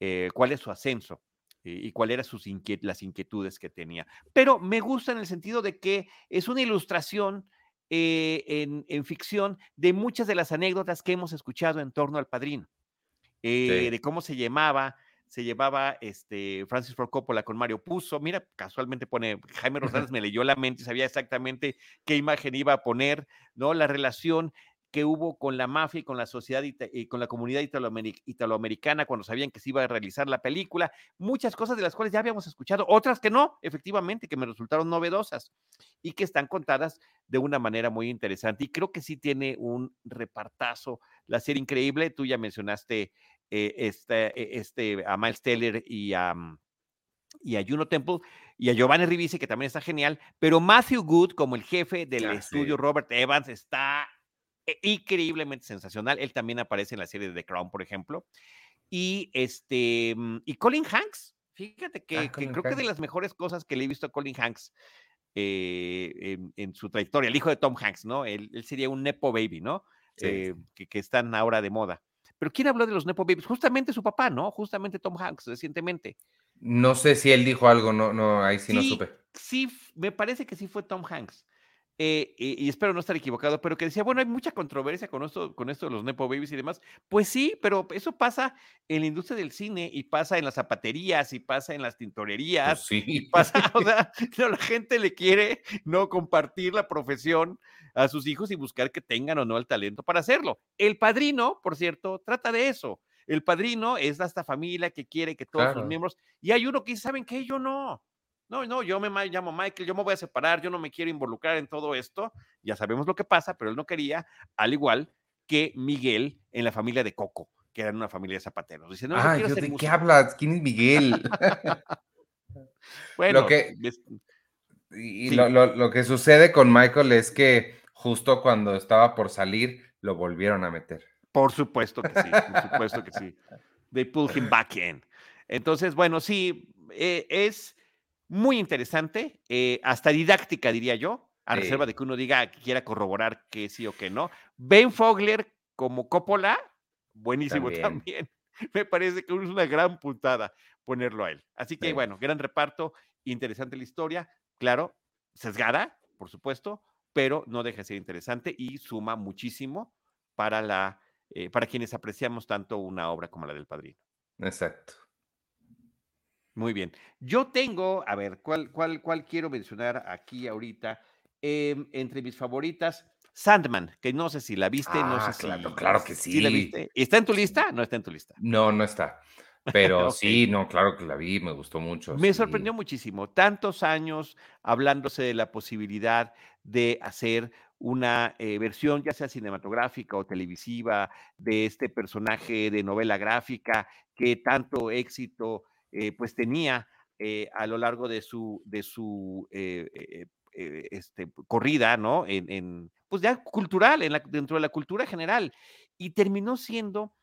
eh, cuál es su ascenso y cuáles eran sus inquiet las inquietudes que tenía. Pero me gusta en el sentido de que es una ilustración eh, en, en ficción de muchas de las anécdotas que hemos escuchado en torno al padrino, eh, Sí. de cómo se llamaba. Se llevaba este Francis Ford Coppola con Mario Puzo. Mira, casualmente pone Jaime Rosales, me leyó la mente y sabía exactamente qué imagen iba a poner, ¿no? La relación que hubo con la mafia y con la sociedad y con la comunidad italoameri- italoamericana cuando sabían que se iba a realizar la película, muchas cosas de las cuales ya habíamos escuchado, otras que no, efectivamente, que me resultaron novedosas y que están contadas de una manera muy interesante. Y creo que sí tiene un repartazo, la serie increíble, tú ya mencionaste eh, este, este, a Miles Teller y a... mm, y a Juno Temple y a Giovanni Ribisi, que también está genial, pero Matthew Good, como el jefe del Ah, estudio sí. Robert Evans, está eh, increíblemente sensacional. Él también aparece en la serie de The Crown, por ejemplo. Y este mm, y Colin Hanks, fíjate que, Ah, que creo que de las mejores cosas que le he visto a Colin Hanks eh, en, en su trayectoria, el hijo de Tom Hanks, ¿no? Él, él sería un Nepo Baby, ¿no? Sí. Eh, que, que están ahora de moda. Pero ¿quién habló de los Nepo Babies? Justamente su papá, ¿no? Justamente Tom Hanks, recientemente. No sé si él dijo algo, no, no, ahí sí, no supe. sí, me parece que sí fue Tom Hanks. Eh, y, y espero no estar equivocado, pero que decía, bueno, hay mucha controversia con esto, con esto de los Nepo Babies y demás. Pues sí, pero eso pasa en la industria del cine y pasa en las zapaterías y pasa en las tintorerías Pues y sí. pasa, o sea, no, la gente le quiere no compartir la profesión a sus hijos y buscar que tengan o no el talento para hacerlo. El padrino, por cierto, trata de eso. El padrino es de esta familia que quiere que todos sus Claro. miembros, y hay uno que dice, ¿saben qué? Yo no. No, no, yo me llamo Michael, yo me voy a separar, yo no me quiero involucrar en todo esto. Ya sabemos lo que pasa, pero él no quería, al igual que Miguel en la familia de Coco, que eran una familia de zapateros. Dice, no, Ah, yo, ¿de qué músico". hablas? ¿Quién es Miguel? Bueno, que- es- Y Sí. lo, lo- lo que sucede con Michael es que justo cuando estaba por salir, lo volvieron a meter. Por supuesto que sí, por supuesto que sí. They pulled him back in. Entonces, bueno, sí, eh, es muy interesante, eh, hasta didáctica, diría yo, a Sí. reserva de que uno diga que quiera corroborar que sí o que no. Ben Fogler como Coppola, buenísimo También. también. Me parece que es una gran puntada ponerlo a él. Así que, Sí. bueno, gran reparto, interesante la historia, claro, sesgada, por supuesto, pero no deja de ser interesante y suma muchísimo para la eh, para quienes apreciamos tanto una obra como la del Padrino. Exacto. Muy bien. Yo tengo, a ver, ¿cuál, cuál, cuál quiero mencionar aquí ahorita? Em, entre mis favoritas, Sandman, que no sé si la viste, no Ah, sé claro, si. claro que la sí. viste. ¿Está en tu lista? No está en tu lista. No, no está. Pero sí, no, claro que la vi, me gustó mucho. Me sí. sorprendió muchísimo. Tantos años hablándose de la posibilidad de hacer una eh, versión, ya sea cinematográfica o televisiva, de este personaje de novela gráfica que tanto éxito eh, pues tenía eh, a lo largo de su, de su eh, este, corrida, ¿no? En, en, pues ya cultural, en la, dentro de la cultura general. Y terminó siendo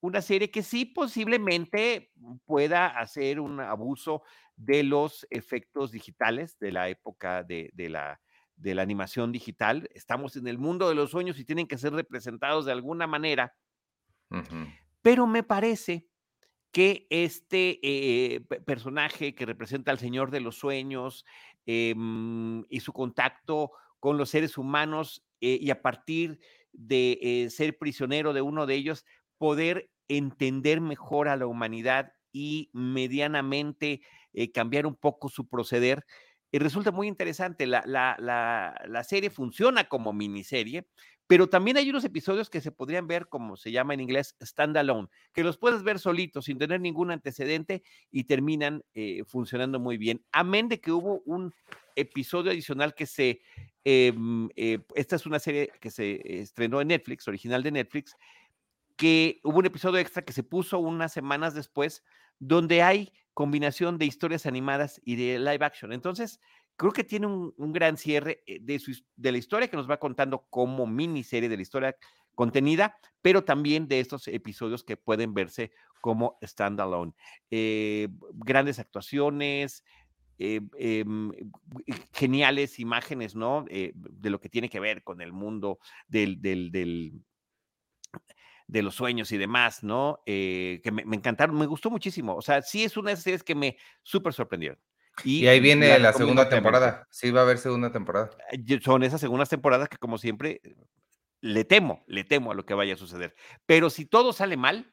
una serie que sí posiblemente pueda hacer un abuso de los efectos digitales de la época de, de la, de la animación digital. Estamos en el mundo de los sueños y tienen que ser representados de alguna manera, pero me parece que este eh, pe- personaje que representa al Señor de los Sueños em, y su contacto con los seres humanos eh, y a partir de eh, ser prisionero de uno de ellos, poder entender mejor a la humanidad y medianamente eh, cambiar un poco su proceder. eh, resulta muy interesante. La, la- la- la serie funciona como miniserie, pero también hay unos episodios que se podrían ver, como se llama en inglés, standalone, que los puedes ver solitos, sin tener ningún antecedente y terminan eh, funcionando muy bien. Amén de que hubo un episodio adicional que se, em, eh, esta es una serie que se estrenó en Netflix, original de Netflix, que hubo un episodio extra que se puso unas semanas después, donde hay combinación de historias animadas y de live action. Entonces, creo que tiene un, gran cierre eh, de, de la historia que nos va contando como miniserie de la historia contenida, pero también de estos episodios que pueden verse como standalone. Eh, grandes actuaciones, eh, em, geniales imágenes, ¿no? de lo que tiene que ver con el mundo del, del, de los sueños y demás, ¿no? que me, me, encantaron, me gustó muchísimo. O sea, sí es una de esas series que me súper sorprendieron. Y, ahí viene la, segunda temporada. Sí, va a haber segunda temporada. Son esas segundas temporadas que, como siempre, le temo, le temo a lo que vaya a suceder. Pero si todo sale mal,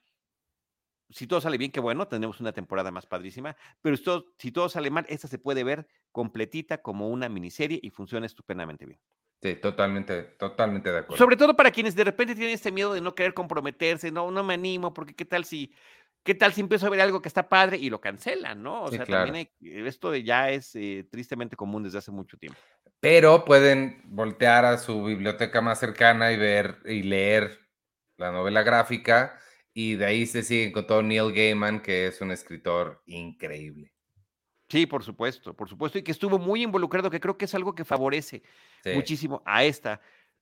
si todo sale bien, qué bueno, tendremos una temporada más padrísima. Pero si todo, si todo sale mal, esta se puede ver completita como una miniserie y funciona estupendamente bien. Sí, totalmente, totalmente de acuerdo. Sobre todo para quienes de repente tienen este miedo de no querer comprometerse, no, no me animo, porque qué tal si ¿Qué tal si empiezo a ver algo que está padre y lo cancelan, no? O sea, también hay, esto ya es eh, tristemente común desde hace mucho tiempo. Pero pueden voltear a su biblioteca más cercana y ver y leer la novela gráfica y de ahí se siguen con todo Neil Gaiman, que es un escritor increíble. Sí, por supuesto, por supuesto, y que estuvo muy involucrado, que creo que es algo que favorece muchísimo a esta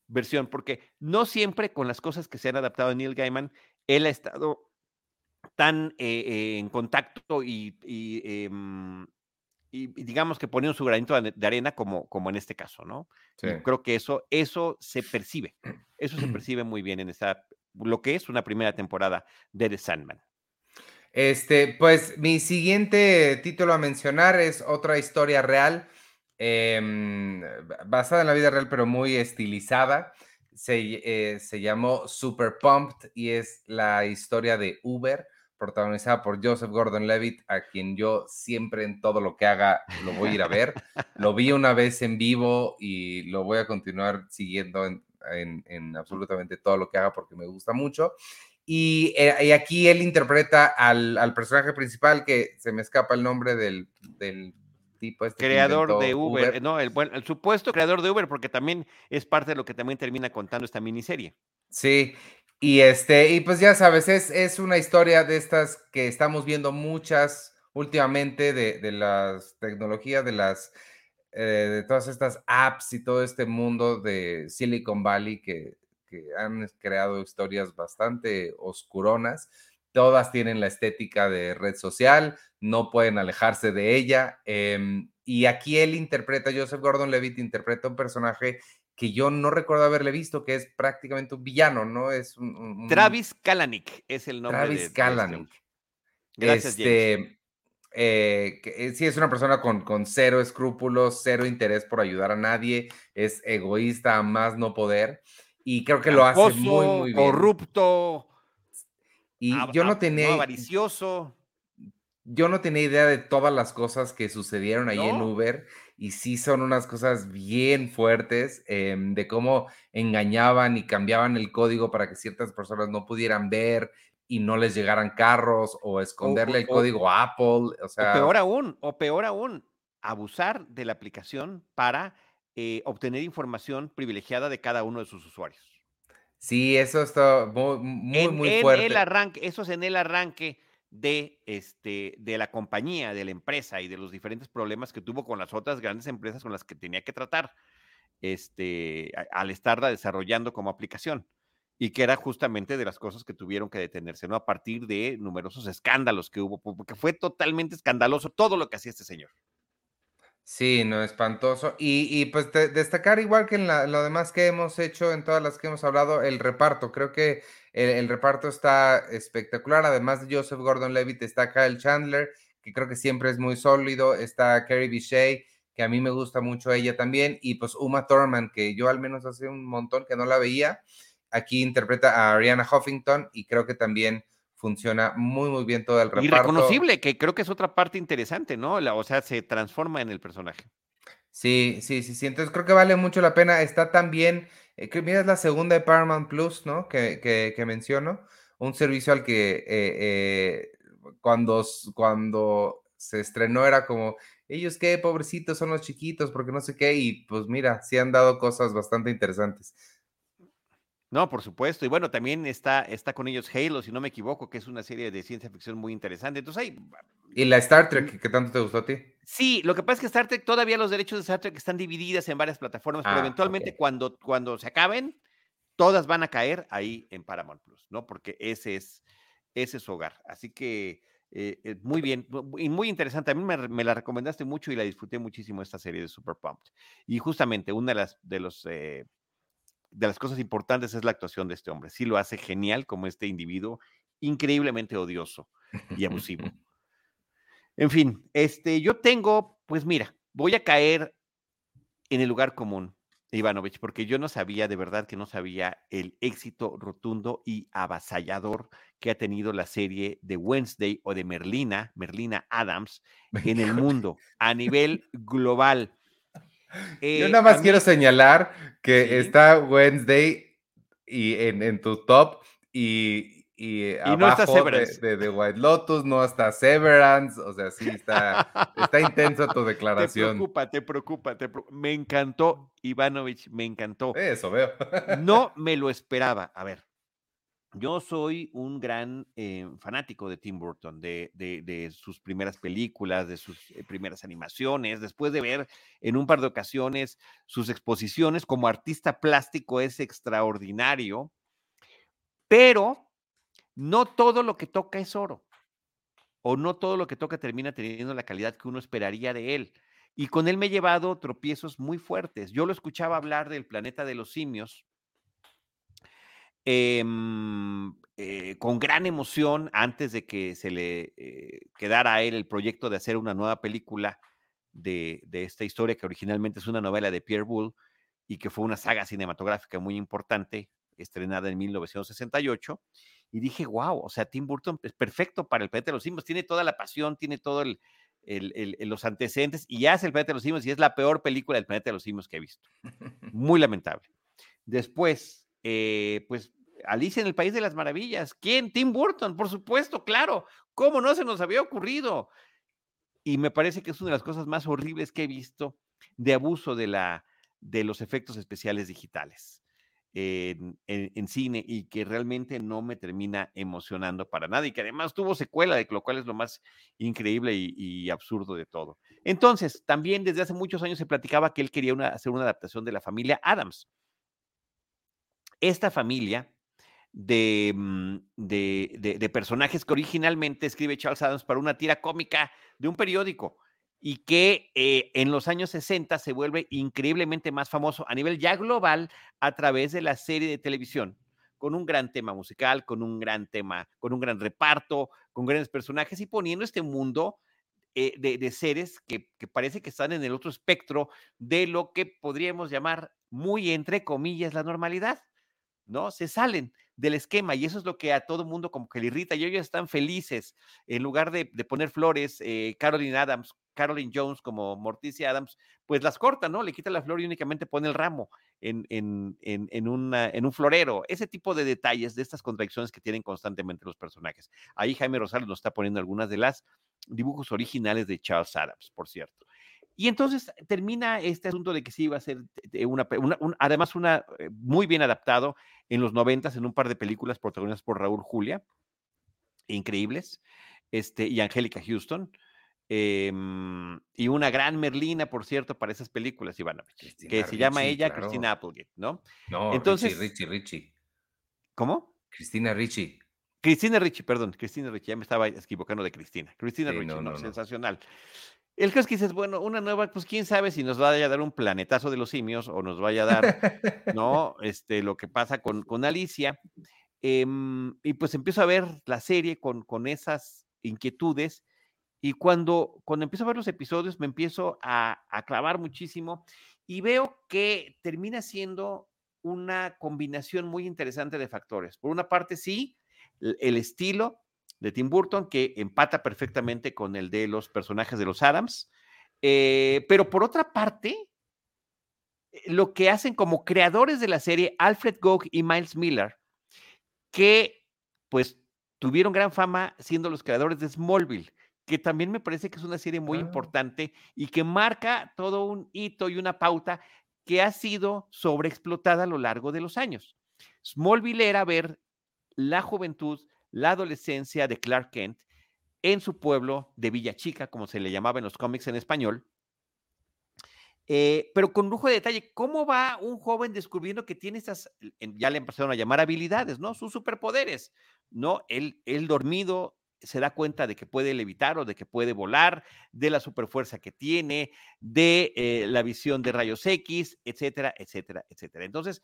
versión, porque no siempre con las cosas que se han adaptado a Neil Gaiman, él ha estado tan eh, eh, en contacto y, em, y, digamos que poniendo su granito de arena como, como en este caso, ¿no? Creo que eso, eso se percibe, eso se percibe muy bien en esta, lo que es una primera temporada de The Sandman. Este, pues mi siguiente título a mencionar es otra historia real, em, basada en la vida real, pero muy estilizada. Se, eh, se, llamó Super Pumped y es la historia de Uber protagonizada por Joseph Gordon-Levitt, a quien yo siempre en todo lo que haga lo voy a ir a ver. lo vi una vez en vivo y lo voy a continuar siguiendo en, absolutamente todo lo que haga porque me gusta mucho. Y, eh, aquí él interpreta al, personaje principal, que se me escapa el nombre del, tipo este. Creador de Uber, no, el, el supuesto creador de Uber, porque también es parte de lo que también termina contando esta miniserie. Sí, y este, y pues ya sabes, es, es una historia de estas que estamos viendo muchas últimamente de, de las tecnologías, de las eh, de todas estas apps y todo este mundo de Silicon Valley que, que, han creado historias bastante oscuronas. Todas tienen la estética de red social, no pueden alejarse de ella. Em, y aquí él interpreta, Joseph Gordon Levitt interpreta un personaje que yo no recuerdo haberle visto, que es prácticamente un villano, ¿no? Es un, Travis Kalanick es el nombre. Travis de, este Kalanick. Gracias, este, eh, eh, sí, es una persona con, con, cero escrúpulos, cero interés por ayudar a nadie, es egoísta a más no poder, y creo que lo hace muy, muy bien. Corrupto. Y yo no tenía. Avaricioso. Yo no tenía idea de todas las cosas que sucedieron ahí en Uber y sí son unas cosas bien fuertes em, de cómo engañaban y cambiaban el código para que ciertas personas no pudieran ver y no les llegaran carros o esconderle el código Apple. O, sea, peor aún, o peor aún, abusar de la aplicación para eh, obtener información privilegiada de cada uno de sus usuarios. Sí, eso está muy, muy, muy fuerte. El arranque, eso es en el arranque de, este, de la compañía, de la empresa y de los diferentes problemas que tuvo con las otras grandes empresas con las que tenía que tratar este, al estarla desarrollando como aplicación. Y que era justamente de las cosas que tuvieron que detenerse, ¿no? A partir de numerosos escándalos que hubo, porque fue totalmente escandaloso todo lo que hacía este señor. Sí, no, espantoso. Y, pues destacar igual que en lo demás que hemos hecho, en todas las que hemos hablado, el reparto. Creo que el, reparto está espectacular. Además de Joseph Gordon-Levitt está Kyle Chandler, que creo que siempre es muy sólido. Está Carrie Bichet, que a mí me gusta mucho ella también. Y pues Uma Thurman, que yo al menos hace un montón que no la veía. Aquí interpreta a Ariana Huffington y creo que también funciona muy, muy bien todo el reparto. Y reconocible, que creo que es otra parte interesante, ¿no? o sea, se transforma en el personaje. Sí, sí, sí, sí. Entonces creo que vale mucho la pena. Está también, eh, que mira, es la segunda de Paramount Plus, ¿no? Que, que, menciono. Un servicio al que eh, eh, cuando, cuando se estrenó era como, ellos qué, pobrecitos, son los chiquitos, porque no sé qué, y pues mira, sí han dado cosas bastante interesantes. No, por supuesto. Y bueno, también está, está con ellos Halo, si no me equivoco, que es una serie de ciencia ficción muy interesante. Entonces ahí. ¿Y la Star Trek, qué tanto te gustó a ti? Sí, lo que pasa es que Star Trek, todavía los derechos de Star Trek están divididas en varias plataformas, pero Ah, eventualmente cuando, cuando se acaben, todas van a caer ahí en Paramount Plus, ¿no? Porque ese es, ese es su hogar. Así que eh, eh, muy bien y muy interesante. A mí me la recomendaste mucho y la disfruté muchísimo esta serie de Super Pumped. Y justamente una de las, de los, eh, de las cosas importantes es la actuación de este hombre. Sí lo hace genial como este individuo increíblemente odioso y abusivo. En fin, este, yo tengo, pues mira, voy a caer en el lugar común, Ivanovich, porque yo no sabía, de verdad que no sabía el éxito rotundo y avasallador que ha tenido la serie de Wednesday o de Merlina, Merlina Adams, en el mundo a nivel global. Yo Eh, nada a más mí- quiero señalar que Sí. está Wednesday y en, en tu top y, y, Y no está abajo de, Severance. de- de White Lotus no está Severance, o sea, sí está, está intensa tu Te declaración. preocupa, te preocupa, te preocupa. Me encantó, Ivanovich, me encantó. Eso veo. No me lo esperaba. A ver, yo soy un gran eh, fanático de Tim Burton, de, sus primeras películas, de sus eh, primeras animaciones, después de ver en un par de ocasiones sus exposiciones como artista plástico es extraordinario, pero no todo lo que toca es oro, o no todo lo que toca termina teniendo la calidad que uno esperaría de él. Y con él me he llevado tropiezos muy fuertes. Yo lo escuchaba hablar del planeta de los simios em, eh, con gran emoción antes de que se le eh, quedara a él el proyecto de hacer una nueva película de, de esta historia que originalmente es una novela de Pierre Boulle y que fue una saga cinematográfica muy importante, estrenada en 1968. Y dije, wow, o sea, Tim Burton es perfecto para el planeta de los simios, tiene toda la pasión, tiene todo el, el- el- el- los antecedentes y hace el planeta de los simios y es la peor película del planeta de los simios que he visto. Muy lamentable. Después, eh, pues Alicia en el País de las Maravillas. ¿Quién? Tim Burton, por supuesto, claro. ¿Cómo no se nos había ocurrido? Y me parece que es una de las cosas más horribles que he visto de abuso de, la, de los efectos especiales digitales en, cine y que realmente no me termina emocionando para nada y que además tuvo secuela, de lo cual es lo más increíble y, absurdo de todo. Entonces, también desde hace muchos años se platicaba que él quería hacer una adaptación de la familia Adams. Esta familia de, mm, de- de personajes que originalmente escribe Charles Adams para una tira cómica de un periódico y que eh, en los años 60 se vuelve increíblemente más famoso a nivel ya global a través de la serie de televisión, con un gran tema musical, con un gran tema, con un gran reparto, con grandes personajes y poniendo este mundo eh, de, de seres que, que parece que están en el otro espectro de lo que podríamos llamar muy entre comillas la normalidad. ¿No? Se salen del esquema y eso es lo que a todo mundo como que le irrita y ellos están felices. En lugar de, poner flores, eh, Caroline Adams, Caroline Jones como Morticia Adams, pues las corta, ¿no? Le quita la flor y únicamente pone el ramo en, en, en, en, una, en un florero. Ese tipo de detalles, de estas contradicciones que tienen constantemente los personajes. Ahí Jaime Rosales nos está poniendo algunas de las dibujos originales de Charles Adams, por cierto. Y entonces termina este asunto de que sí iba a ser una, una además una eh, muy bien adaptado en los noventas en un par de películas protagonizadas por Raúl Julia, increíbles, este, y Angélica Houston, eh, y una gran Merlina, por cierto, para esas películas, Ivanovich, Cristina que se llama ella claro. Christina Applegate, ¿no? No, Entonces- Richie, Richie, Richie. ¿Cómo? Cristina Ricci. Cristina Ricci, perdón, Cristina Ricci, ya me estaba equivocando de Cristina. Cristina Sí, no, no, no. sensacional. El caso es que dices, bueno, una nueva, pues quién sabe si nos vaya a dar un planetazo de los simios o nos vaya a dar, ¿no? Este, lo que pasa con, con Alicia. Em, y pues empiezo a ver la serie con, con esas inquietudes. Y cuando, cuando empiezo a ver los episodios, me empiezo a, a clavar muchísimo y veo que termina siendo una combinación muy interesante de factores. Por una parte, sí, el- el estilo de Tim Burton, que empata perfectamente con el de los personajes de los Adams, eh, pero por otra parte, eh, lo que hacen como creadores de la serie Alfred Gough y Miles Miller, que pues tuvieron gran fama siendo los creadores de Smallville, que también me parece que es una serie muy Ah. importante y que marca todo un hito y una pauta que ha sido sobreexplotada a lo largo de los años. Smallville era ver la juventud, la adolescencia de Clark Kent en su pueblo de Villa Chica, como se le llamaba en los cómics en español, eh, pero con lujo de detalle, ¿cómo va un joven descubriendo que tiene estas, ya le empezaron a llamar habilidades, ¿no? Sus superpoderes, ¿no? Él, él dormido se da cuenta de que puede levitar o de que puede volar, de la superfuerza que tiene, de eh, la visión de rayos X, etcétera, etcétera, etcétera. Entonces,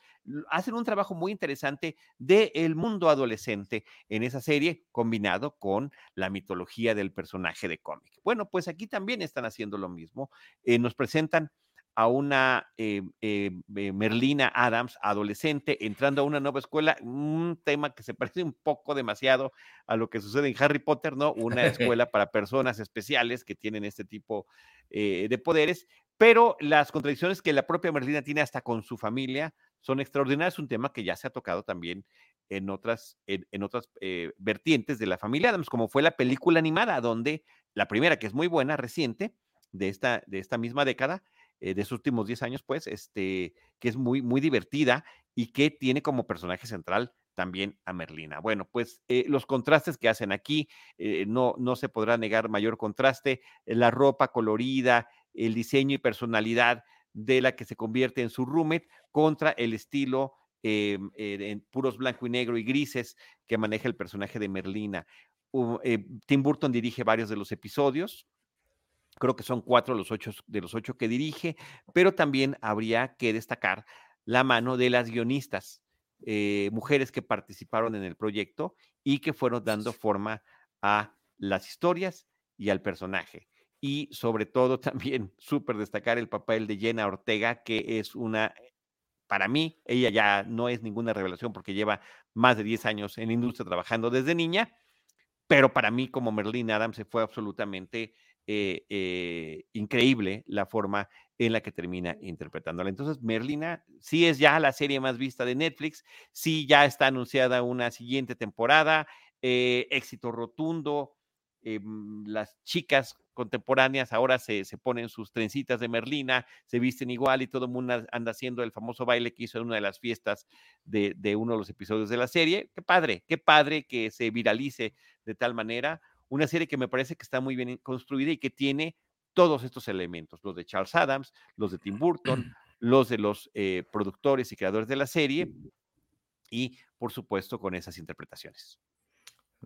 hacen un trabajo muy interesante del mundo adolescente en esa serie, combinado con la mitología del personaje de cómic. Bueno, pues aquí también están haciendo lo mismo. Eh, nos presentan a una eh, eh, eh, Merlina Adams, adolescente, entrando a una nueva escuela, un tema que se parece un poco demasiado a lo que sucede en Harry Potter, ¿no? Una escuela para personas especiales que tienen este tipo de poderes, pero las contradicciones que la propia Merlina tiene hasta con su familia son extraordinarias, un tema que ya se ha tocado también en otras, en, en otras eh, vertientes de la familia Adams, como fue la película animada, donde la primera, que es muy buena, reciente, de esta, de esta misma década, eh, de sus últimos 10 años, pues, este, que es muy, muy divertida y que tiene como personaje central también a Merlina. Bueno, pues eh, los contrastes que hacen aquí, eh, no, no se podrá negar mayor contraste, la ropa colorida, el diseño y personalidad de la que se convierte en su roommate contra el estilo eh, en puros blanco y negro y grises que maneja el personaje de Merlina. Tim Burton dirige varios de los episodios, creo que son cuatro de los ocho, de los ocho que dirige, pero también habría que destacar la mano de las guionistas, eh, mujeres que participaron en el proyecto y que fueron dando forma a las historias y al personaje. Y sobre todo también súper destacar el papel de Jenna Ortega, que es una, para mí, ella ya no es ninguna revelación porque lleva más de 10 años en la industria trabajando desde niña, pero para mí como Merlin Adams se fue absolutamente eh, eh, increíble la forma en la que termina interpretándola. Entonces, Merlina sí es ya la serie más vista de Netflix, sí ya está anunciada una siguiente temporada, eh, éxito rotundo, eh, las chicas contemporáneas ahora se, se, ponen sus trencitas de Merlina, se visten igual y todo el mundo anda haciendo el famoso baile que hizo en una de las fiestas de, de uno de los episodios de la serie. Qué padre, qué padre que se viralice de tal manera. Una serie que me parece que está muy bien construida y que tiene todos estos elementos, los de Charles Adams, los de Tim Burton, los de los eh, productores y creadores de la serie y, por supuesto, con esas interpretaciones.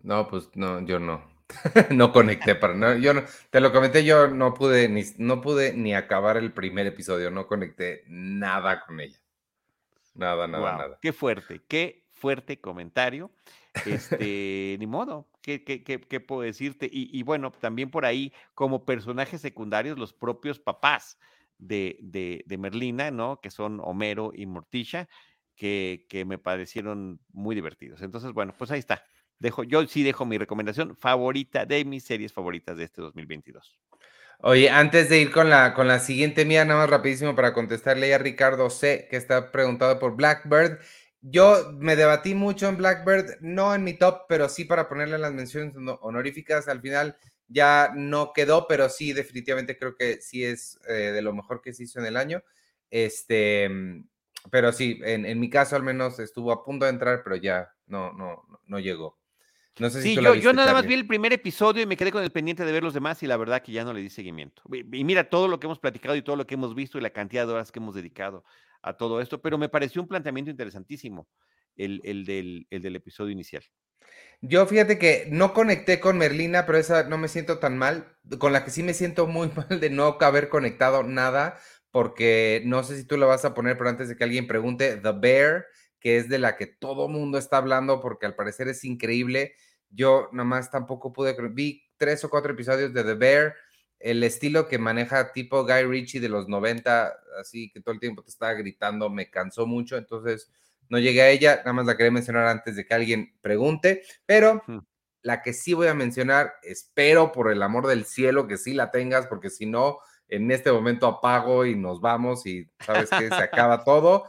No, pues no, yo no. no conecté para no, yo no, te lo comenté, yo no pude ni no pude ni acabar el primer episodio, no conecté nada con ella. Nada, nada, wow, nada. Qué fuerte, qué fuerte comentario. Este, ni modo, ¿qué, qué, qué, qué puedo decirte? Y, y, bueno, también por ahí, como personajes secundarios, los propios papás de, de, de Merlina, ¿no? Que son Homero y Morticia, que, que me parecieron muy divertidos. Entonces, bueno, pues ahí está. Dejo, yo sí dejo mi recomendación favorita de mis series favoritas de este 2022. Oye, antes de ir con la, con la siguiente mía, nada más rapidísimo para contestarle a Ricardo C, que está preguntado por Blackbird. Yo me debatí mucho en Blackbird, no en mi top, pero sí para ponerle las menciones honoríficas. Al final ya no quedó, pero sí, definitivamente creo que sí es eh, de lo mejor que se hizo en el año. Este, pero sí, en, en, mi caso al menos estuvo a punto de entrar, pero ya no, no, no llegó. No sé si sí, tú yo, la viste, yo nada Charlie. más vi el primer episodio y me quedé con el pendiente de ver los demás y la verdad que ya no le di seguimiento. Y, y mira todo lo que hemos platicado y todo lo que hemos visto y la cantidad de horas que hemos dedicado a todo esto, pero me pareció un planteamiento interesantísimo el, el, del, el del episodio inicial. Yo fíjate que no conecté con Merlina, pero esa no me siento tan mal. Con la que sí me siento muy mal de no haber conectado nada, porque no sé si tú la vas a poner, pero antes de que alguien pregunte, The Bear, que es de la que todo mundo está hablando, porque al parecer es increíble. Yo nada más tampoco pude, vi tres o cuatro episodios de The Bear, el estilo que maneja tipo Guy Ritchie de los 90, así que todo el tiempo te estaba gritando, me cansó mucho, entonces no llegué a ella, nada más la quería mencionar antes de que alguien pregunte, pero hmm. la que sí voy a mencionar, espero por el amor del cielo que sí la tengas, porque si no, en este momento apago y nos vamos y sabes que se acaba todo.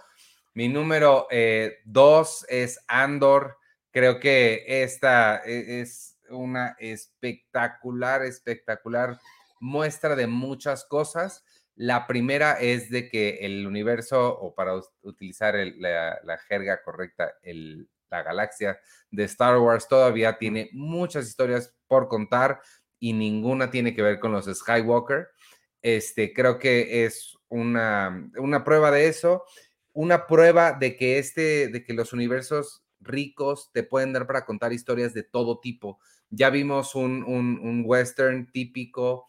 Mi número eh, dos es Andor. Creo que esta es una espectacular, espectacular muestra de muchas cosas. La primera es de que el universo, o para utilizar la, la, jerga correcta, el, la galaxia de Star Wars todavía tiene muchas historias por contar y ninguna tiene que ver con los Skywalker. Este, creo que es una, una prueba de eso, una prueba de que, este, de que los universos ricos te pueden dar para contar historias de todo tipo. Ya vimos un, un western típico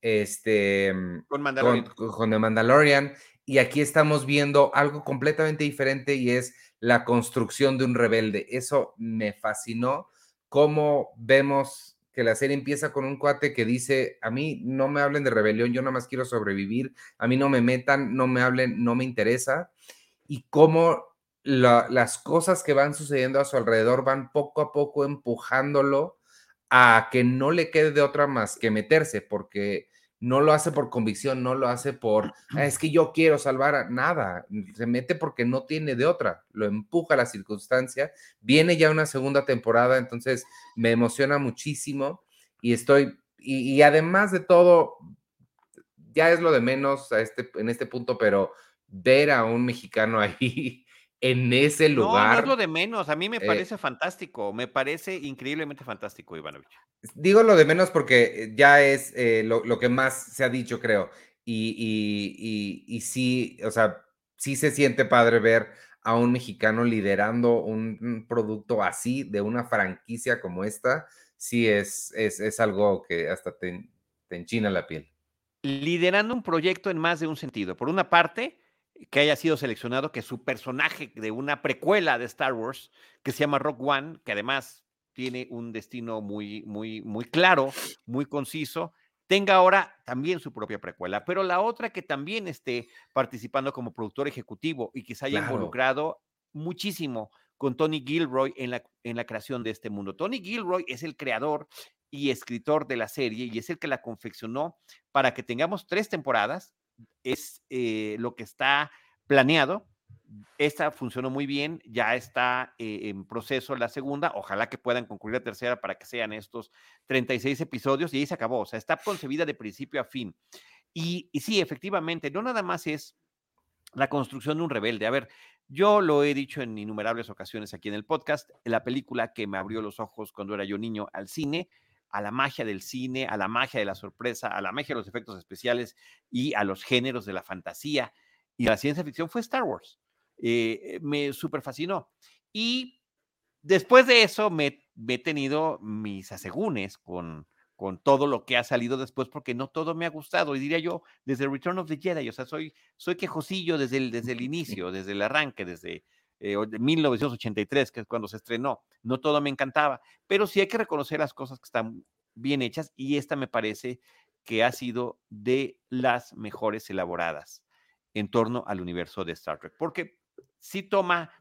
este, mm, con Mandalorian. Con, The Mandalorian. Y aquí estamos viendo algo completamente diferente y es la construcción de un rebelde. Eso me fascinó. Cómo vemos que la serie empieza con un cuate que dice, a mí no me hablen de rebelión, yo nada más quiero sobrevivir, a mí no me metan, no me hablen, no me interesa. Y cómo las cosas que van sucediendo a su alrededor van poco a poco empujándolo a que no le quede de otra más que meterse, porque no lo hace por convicción, no lo hace por, ah, es que yo quiero salvar a nada, se mete porque no tiene de otra, lo empuja la circunstancia, viene ya una segunda temporada, entonces me emociona muchísimo y estoy, y, además de todo, ya es lo de menos a este, en este punto, pero ver a un mexicano ahí en ese lugar. No, no es lo de menos. A mí me eh parece fantástico. Me parece increíblemente fantástico, Ivanovich. Digo lo de menos porque ya es eh, lo, que más se ha dicho, creo. Y, y, y, sí, o sea, sí se siente padre ver a un mexicano liderando un, producto así, de una franquicia como esta. Sí, es, es, es algo que hasta te, te enchina la piel. Liderando un proyecto en más de un sentido. Por una parte, que haya sido seleccionado, que su personaje de una precuela de Star Wars, que se llama Rock One, que además tiene un destino muy, muy, muy claro, muy conciso, tenga ahora también su propia precuela, pero la otra que también esté participando como productor ejecutivo y que se haya involucrado muchísimo con Tony Gilroy en la, en la creación de este mundo. Tony Gilroy es el creador y escritor de la serie y es el que la confeccionó para que tengamos tres temporadas es eh, lo que está planeado. Esta funcionó muy bien, ya está eh, en proceso la segunda, ojalá que puedan concluir la tercera para que sean estos 36 episodios y ahí se acabó, o sea, está concebida de principio a fin. Y, y sí, efectivamente, no nada más es la construcción de un rebelde. A ver, yo lo he dicho en innumerables ocasiones aquí en el podcast, la película que me abrió los ojos cuando era yo niño al cine a la magia del cine, a la magia de la sorpresa, a la magia de los efectos especiales y a los géneros de la fantasía y la ciencia ficción fue Star Wars. Eh, me súper fascinó. Y después de eso me, he tenido mis asegúnes con, con todo lo que ha salido después, porque no todo me ha gustado. Y diría yo, desde Return of the Jedi, o sea, soy, soy quejosillo desde el, desde el inicio, desde el arranque, desde, 1983, eh, que es cuando se estrenó. No todo me encantaba, pero sí hay que reconocer las cosas que están bien hechas y esta me parece que ha sido de las mejores elaboradas en torno al universo de Star Trek, porque sí toma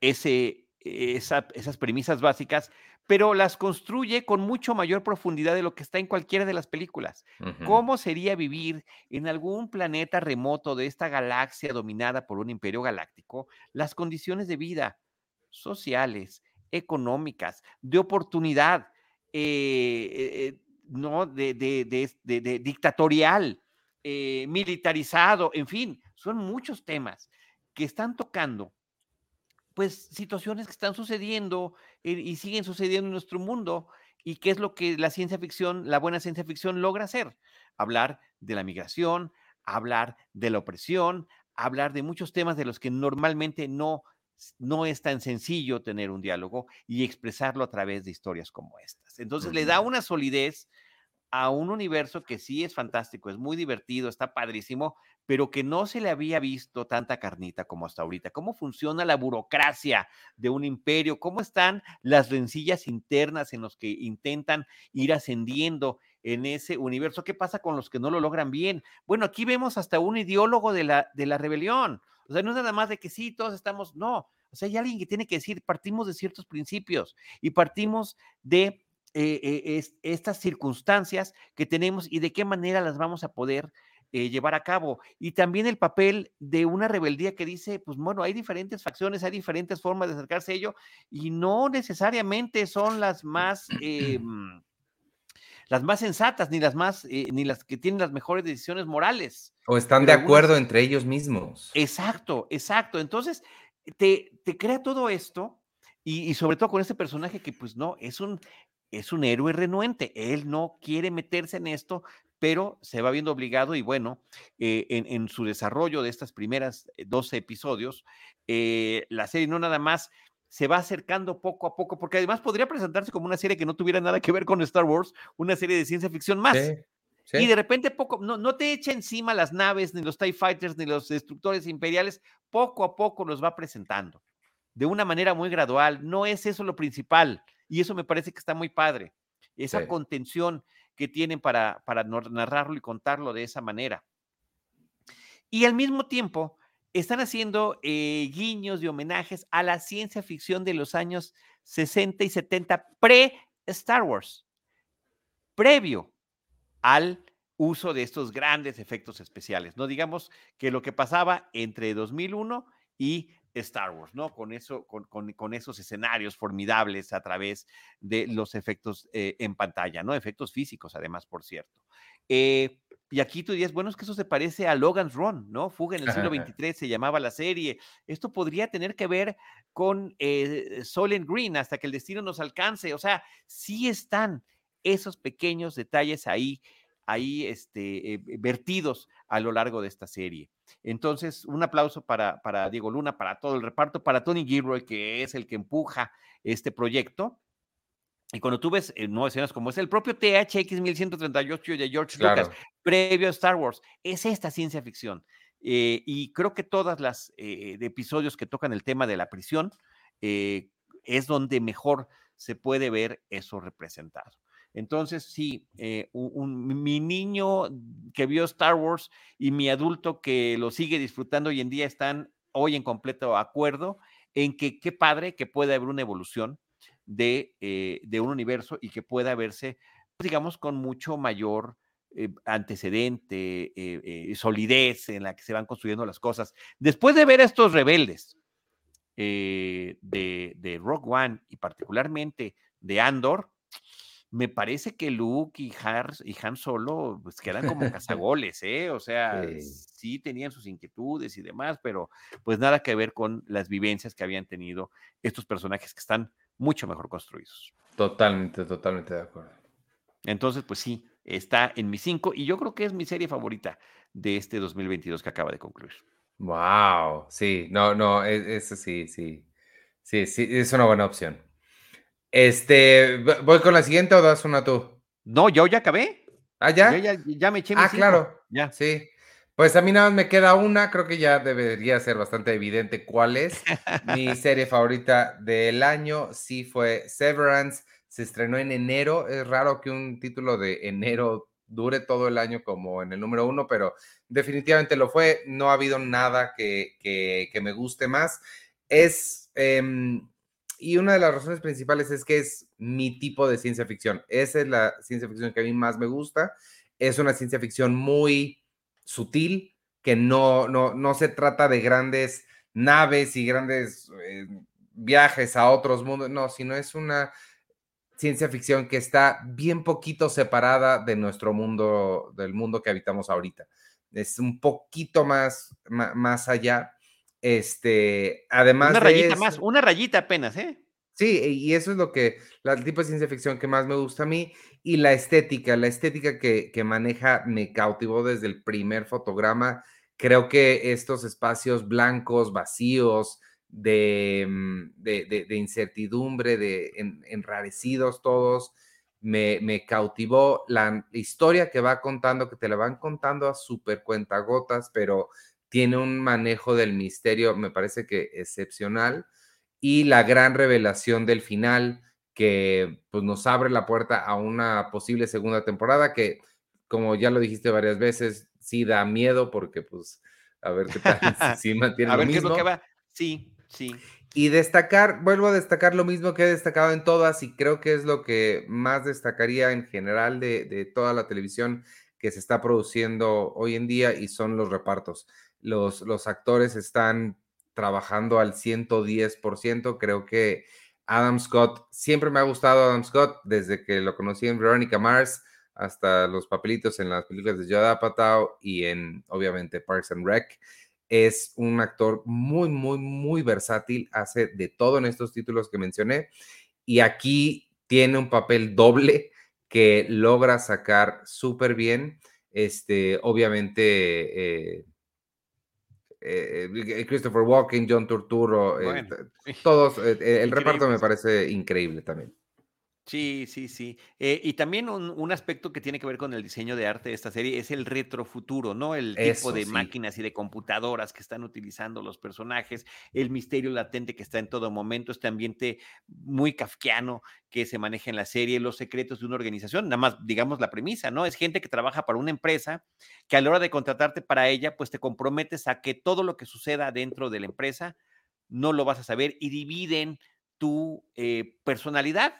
ese, esas premisas básicas, pero las construye con mucho mayor profundidad de lo que está en cualquiera de las películas. ¿Cómo sería vivir en algún planeta remoto de esta galaxia dominada por un imperio galáctico? Las condiciones de vida sociales, económicas, de oportunidad, eh, eh, ¿no? de, de, dictatorial, eh, militarizado, en fin, son muchos temas que están tocando pues situaciones que están sucediendo y, siguen sucediendo en nuestro mundo y qué es lo que la ciencia ficción, la buena ciencia ficción logra hacer. Hablar de la migración, hablar de la opresión, hablar de muchos temas de los que normalmente no, no es tan sencillo tener un diálogo y expresarlo a través de historias como estas. Entonces le da una solidez a un universo que sí es fantástico, es muy divertido, está padrísimo, pero que no se le había visto tanta carnita como hasta ahorita. ¿Cómo funciona la burocracia de un imperio? ¿Cómo están las rencillas internas en los que intentan ir ascendiendo en ese universo? ¿Qué pasa con los que no lo logran bien? Bueno, aquí vemos hasta un ideólogo de la, de la rebelión. O sea, no es nada más de que sí, todos estamos, no. O sea, hay alguien que tiene que decir, partimos de ciertos principios y partimos de eh, eh, estas circunstancias que tenemos y de qué manera las vamos a poder eh, llevar a cabo. Y también el papel de una rebeldía que dice, pues bueno, hay diferentes facciones, hay diferentes formas de acercarse a ello y no necesariamente son las más... las más sensatas, ni las más, ni las que tienen las mejores decisiones morales. O están de algunas- acuerdo entre ellos mismos. Exacto, exacto. Entonces, te, te crea todo esto y, y sobre todo con este personaje que pues no, es un, es un héroe renuente. Él no quiere meterse en esto, pero se va viendo obligado y bueno, eh, en, en su desarrollo de estas primeras eh, 12 episodios, eh, la serie no nada más se va acercando poco a poco, porque además podría presentarse como una serie que no tuviera nada que ver con Star Wars, una serie de ciencia ficción más. Sí, sí. Y de repente poco, no, no te echa encima las naves, ni los TIE Fighters, ni los destructores imperiales, poco a poco los va presentando, de una manera muy gradual. No es eso lo principal, y eso me parece que está muy padre, esa Sí. contención que tienen para, narrarlo y contarlo de esa manera. Y al mismo tiempo, están haciendo eh, guiños y homenajes a la ciencia ficción de los años 60 y 70 pre-Star Wars, previo al uso de estos grandes efectos especiales. No digamos que lo que pasaba entre 2001 y Star Wars, ¿no? Con, eso, con, con- con esos escenarios formidables a través de los efectos eh, en pantalla, ¿no? Efectos físicos, además, por cierto. Eh, y aquí tú dirías, bueno, es que eso se parece a Logan's Run, ¿no? Fuga en el siglo XXIII se llamaba la serie. Esto podría tener que ver con eh, Soylent Green hasta que el destino nos alcance. O sea, sí están esos pequeños detalles ahí, ahí este, eh, vertidos a lo largo de esta serie. Entonces, un aplauso para, para Diego Luna, para todo el reparto, para Tony Gilroy, que es el que empuja este proyecto. Y cuando tú ves eh, nuevas escenas como es el propio THX 1138 de George Claro. Lucas, previo a Star Wars, es esta ciencia ficción. Eh, y creo que todas las eh, de episodios que tocan el tema de la prisión es donde mejor se puede ver eso representado. Entonces, sí, eh, mi niño que vio Star Wars y mi adulto que lo sigue disfrutando hoy en día están hoy en completo acuerdo en que qué padre que pueda haber una evolución de, eh, de un universo y que pueda verse, digamos, con mucho mayor eh, antecedente, solidez en la que se van construyendo las cosas. Después de ver a estos rebeldes de, de Rogue One y particularmente de Andor, me parece que Luke y, Har- y Han Solo pues, quedan como cazagoles, ¿eh? O sea, Sí. sí tenían sus inquietudes y demás, pero pues nada que ver con las vivencias que habían tenido estos personajes que están mucho mejor construidos. Totalmente, totalmente de acuerdo. Entonces, pues sí, está en mi 5 y yo creo que es mi serie favorita de este 2022 que acaba de concluir. Wow, sí, no, no, e- eso sí, sí, sí, sí, es una buena opción. Este, ¿voy con la siguiente o das una tú? No, yo ya acabé. ¿Ah, ya? Yo ya, ya me eché Ah, cinco. claro. Ya. Sí. Pues a mí nada más me queda una, creo que ya debería ser bastante evidente cuál es. Mi serie favorita del año sí fue Severance, se estrenó en enero, es raro que un título de enero dure todo el año como en el número uno, pero definitivamente lo fue, no ha habido nada que, que- que me guste más. Es, em, y una de las razones principales es que es mi tipo de ciencia ficción, esa es la ciencia ficción que a mí más me gusta, es una ciencia ficción muy sutil, que no, no, no se trata de grandes naves y grandes eh, viajes a otros mundos, no, sino es una ciencia ficción que está bien poquito separada de nuestro mundo, del mundo que habitamos ahorita. Es un poquito más, más, allá. Este, además Una de rayita eso- más, una rayita apenas, ¿eh? Sí, y eso es lo que, la- el tipo de ciencia ficción que más me gusta a mí y la estética, la estética que, que maneja me cautivó desde el primer fotograma. Creo que estos espacios blancos, vacíos, de, mm, de, de- de incertidumbre, de en- enrarecidos todos, me, me cautivó la historia que va contando, que te la van contando a súper cuentagotas, pero tiene un manejo del misterio, me parece que excepcional y la gran revelación del final que pues, nos abre la puerta a una posible segunda temporada que, como ya lo dijiste varias veces, sí da miedo porque pues a ver qué tal si, si mantiene A lo ver qué es lo que mismo. va. Sí, sí. Y destacar, vuelvo a destacar lo mismo que he destacado en todas y creo que es lo que más destacaría en general de, de toda la televisión que se está produciendo hoy en día y son los repartos. Los, los actores están trabajando al 110%. Creo que Adam Scott, siempre me ha gustado Adam Scott desde que lo conocí en Veronica Mars hasta los papelitos en las películas de Judd Apatow y en, obviamente, Parks and Rec. Es un actor muy, muy, muy versátil, hace de todo en estos títulos que mencioné y aquí tiene un papel doble que logra sacar súper bien. Este, obviamente, eh, eh, eh, Christopher Walken, John Turturro, todos, el reparto me parece increíble también. Sí, sí, sí. Eh, y también un, aspecto que tiene que ver con el diseño de arte de esta serie es el retrofuturo, ¿no? El tipo de máquinas y de computadoras que están utilizando los personajes, el misterio latente que está en todo momento, este ambiente muy kafkiano que se maneja en la serie, los secretos de una organización, nada más digamos la premisa, ¿no? Es gente que trabaja para una empresa que a la hora de contratarte para ella, pues te comprometes a que todo lo que suceda dentro de la empresa no lo vas a saber y dividen tu eh, personalidad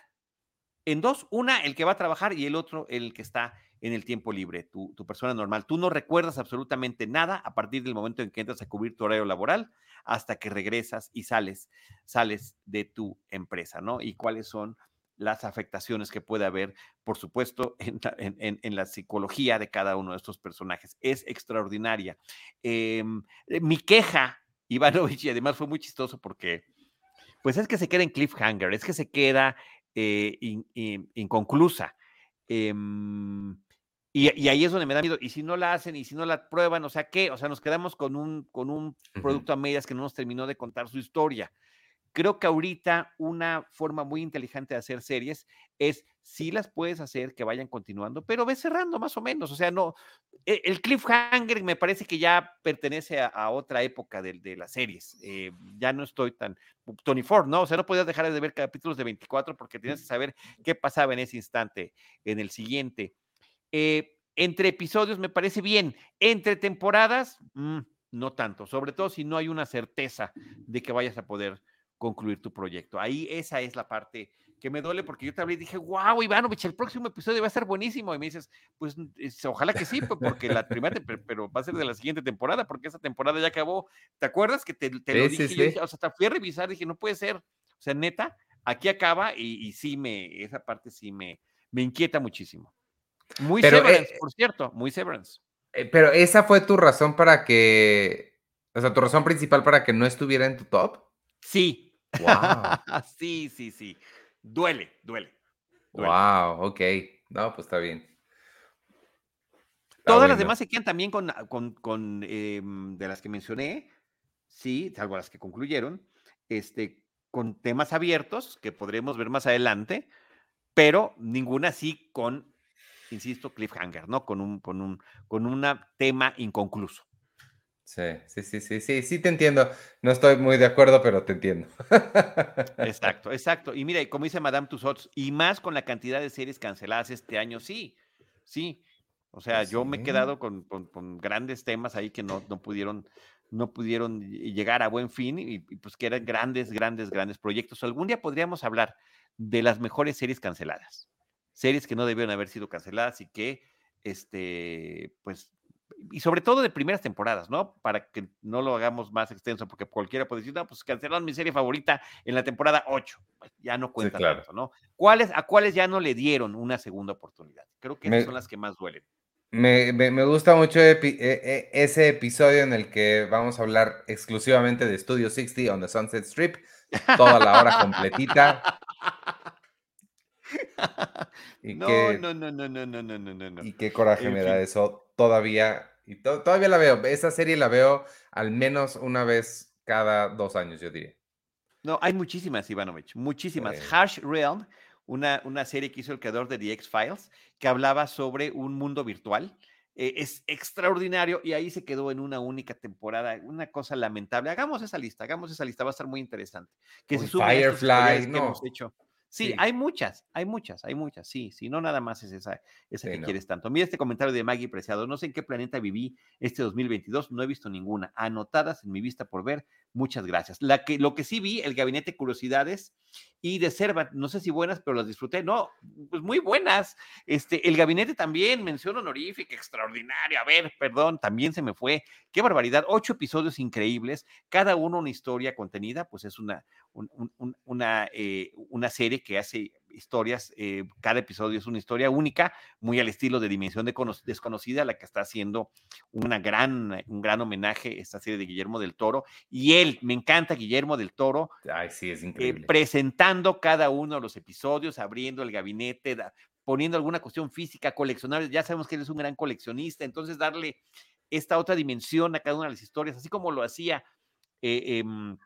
en dos, una el que va a trabajar y el otro el que está en el tiempo libre, tu, persona normal. Tú no recuerdas absolutamente nada a partir del momento en que entras a cubrir tu horario laboral hasta que regresas y sales, sales de tu empresa, ¿no? Y cuáles son las afectaciones que puede haber, por supuesto, en la, psicología de cada uno de estos personajes. Es extraordinaria. Em, eh, mi queja, Ivanovich, y además fue muy chistoso porque, pues es que se queda en cliffhanger, es que se queda eh, inconclusa. Em, y, ahí es donde me da miedo. Y si no la hacen, y si no la prueban, o sea, ¿qué? O sea, nos quedamos con un, con un producto a medias que no nos terminó de contar su historia. Creo que ahorita una forma muy inteligente de hacer series es si las puedes hacer que vayan continuando, pero ve cerrando más o menos. O sea, no, e, el cliffhanger me parece que ya pertenece a, otra época de, de las series. Eh, ya no estoy tan Tony Ford, ¿no? O sea, no podías dejar de ver capítulos de 24 porque tenías que saber qué pasaba en ese instante, en el siguiente. Eh, entre episodios me parece bien, entre temporadas, mm, no tanto, sobre todo si no hay una certeza de que vayas a poder concluir tu proyecto. Ahí esa es la parte que me duele porque yo te hablé y dije, wow, Ivanovich, el próximo episodio va a ser buenísimo. Y me dices, pues ojalá que sí, porque la primera, pero va a ser de la siguiente temporada, porque esa temporada ya acabó. ¿Te acuerdas que te, lo dije? o sea, hasta fui a revisar, dije, no puede ser. O sea, neta, aquí acaba y, sí me, esa parte sí me, me inquieta muchísimo. Muy Severance, eh, por cierto, muy Severance. Eh, pero esa fue tu razón para que, o sea, tu razón principal para que no estuviera en tu top. Sí, Wow. sí, sí, sí. Duele, duele, Wow, ok. No, pues está bien. Todas las demás se quedan también con, con, em, de las que mencioné, sí, salvo las que concluyeron, este, con temas abiertos que podremos ver más adelante, pero ninguna sí con, insisto, cliffhanger, ¿no? Con un, con un, con un tema inconcluso. Sí, sí, sí, sí, sí, sí te entiendo. No estoy muy de acuerdo, pero te entiendo. Exacto, exacto. Y mira, como dice Madame Tussauds, y más con la cantidad de series canceladas este año, sí, sí. O sea, yo me he quedado con, grandes temas ahí que no, no, pudieron, no pudieron llegar a buen fin y, pues que eran grandes, grandes, grandes proyectos. Algún día podríamos hablar de las mejores series canceladas, series que no debieron haber sido canceladas y que, este, pues y sobre todo de primeras temporadas, ¿no? Para que no lo hagamos más extenso, porque cualquiera puede decir, no, pues cancelaron mi serie favorita en la temporada 8. Pues ya no cuenta tanto, ¿no? ¿Cuáles, ¿A cuáles ya no le dieron una segunda oportunidad? Creo que esas son las que más duelen. Me, me, gusta mucho e, e, ese episodio en el que vamos a hablar exclusivamente de Studio 60 on the Sunset Strip, toda la hora completita. no, no, no, no, no, no, no, no, no. Y qué coraje me da eso todavía. Y todavía la veo. Esa serie la veo al menos una vez cada dos años, yo diría. No, hay muchísimas, Ivanovich, muchísimas. Harsh Realm, una, una serie que hizo el creador de The X-Files, que hablaba sobre un mundo virtual. Eh, es extraordinario y ahí se quedó en una única temporada. Una cosa lamentable. Hagamos esa lista, hagamos esa lista, va a estar muy interesante. Que se Firefly, no. que hemos hecho. Sí, hay muchas, hay muchas, hay muchas, sí, sí, no nada más es esa, esa que quieres tanto. Mira este comentario de Maggie Preciado, no sé en qué planeta viví este 2022, no he visto ninguna, anotadas en mi vista por ver, Muchas gracias. La que, lo que sí vi, el Gabinete Curiosidades y de Servant, no sé si buenas, pero las disfruté. No, pues muy buenas. Este, el Gabinete también, mención honorífica, extraordinaria. A ver, perdón, también se me fue. Qué barbaridad. Ocho episodios increíbles, cada uno una historia contenida, pues es una, una, eh, una serie que hace historias, eh, cada episodio es una historia única, muy al estilo de Dimensión Desconocida, la que está haciendo una gran, un gran homenaje esta serie de Guillermo del Toro. Y él, me encanta Guillermo del Toro, Ay, sí, es eh, increíble. presentando cada uno de los episodios, abriendo el gabinete, da- poniendo alguna cuestión física, coleccionable. Ya sabemos que él es un gran coleccionista, entonces darle esta otra dimensión a cada una de las historias, así como lo hacía eh, em,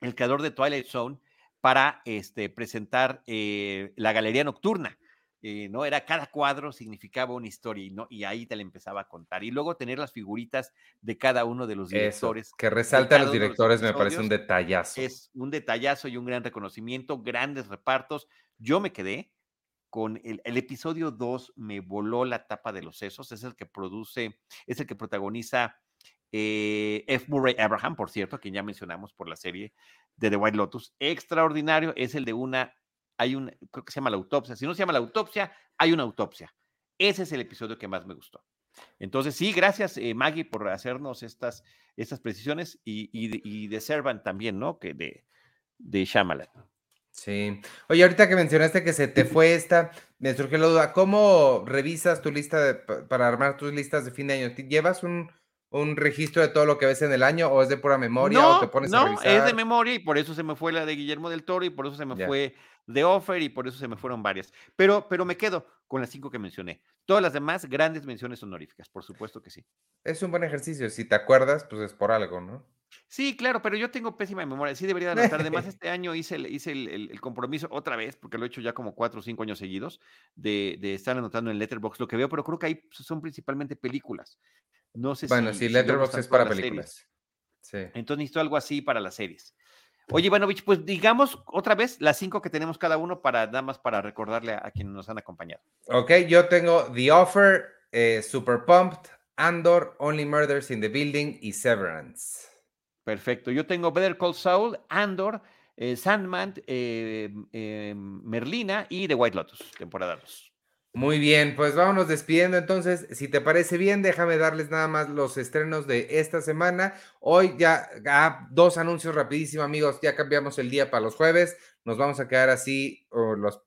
el creador de Twilight Zone para este, presentar eh, la galería nocturna. eh, ¿no? Era cada cuadro significaba una historia y, ¿no? y ahí te la empezaba a contar. Y luego tener las figuritas de cada uno de los Eso, directores. que resalta a los directores me parece un detallazo. Es un detallazo y un gran reconocimiento, grandes repartos. Yo me quedé con el, el episodio 2, me voló la tapa de los sesos, es el que produce, es el que protagoniza eh, F. Murray Abraham, por cierto, a quien ya mencionamos por la serie de The White Lotus. Extraordinario, es el de una, hay un, creo que se llama la autopsia. Si no se llama la autopsia, hay una autopsia. Ese es el episodio que más me gustó. Entonces, sí, gracias, eh, Maggie, por hacernos estas, estas precisiones y, y, de- Servant también, ¿no? Que de, de Shyamalan. Sí. Oye, ahorita que mencionaste que se te fue esta, me surgió la duda, ¿cómo revisas tu lista para armar tus listas de fin de año? ¿Ti- ¿Llevas un, un registro de todo lo que ves en el año o es de pura memoria o te pones a no, revisar? es de memoria y por eso se me fue la de Guillermo del Toro y por eso se me fue de Offer y por eso se me fueron varias. Pero, pero me quedo con las cinco que mencioné. Todas las demás, grandes menciones honoríficas, por supuesto que sí. Es un buen ejercicio, si te acuerdas, pues es por algo, ¿no? Sí, claro, pero yo tengo pésima memoria. Sí debería de anotar. Además, este año hice el, hice el, el- el compromiso otra vez, porque lo he hecho ya como cuatro o cinco años seguidos, de, de estar anotando en Letterboxd lo que veo, pero creo que ahí son principalmente películas. No sé Bueno, si, sí, Letterboxd es para películas. Sí. Entonces necesito algo así para las series. Oye, Ivanovich, pues digamos otra vez las cinco que tenemos cada uno para nada más para recordarle a, a quienes nos han acompañado. Ok, yo tengo The Offer, eh, Super Pumped, Andor, Only Murders in the Building y Severance. Perfecto. Yo tengo Better Call Saul, Andor, eh, Sandman, eh, Merlina y The White Lotus, temporada 2. Muy bien, pues vámonos despidiendo entonces. Si te parece bien, déjame darles nada más los estrenos de esta semana. Hoy ya, ah, dos anuncios rapidísimo, amigos. Ya cambiamos el día para los jueves. Nos vamos a quedar así los,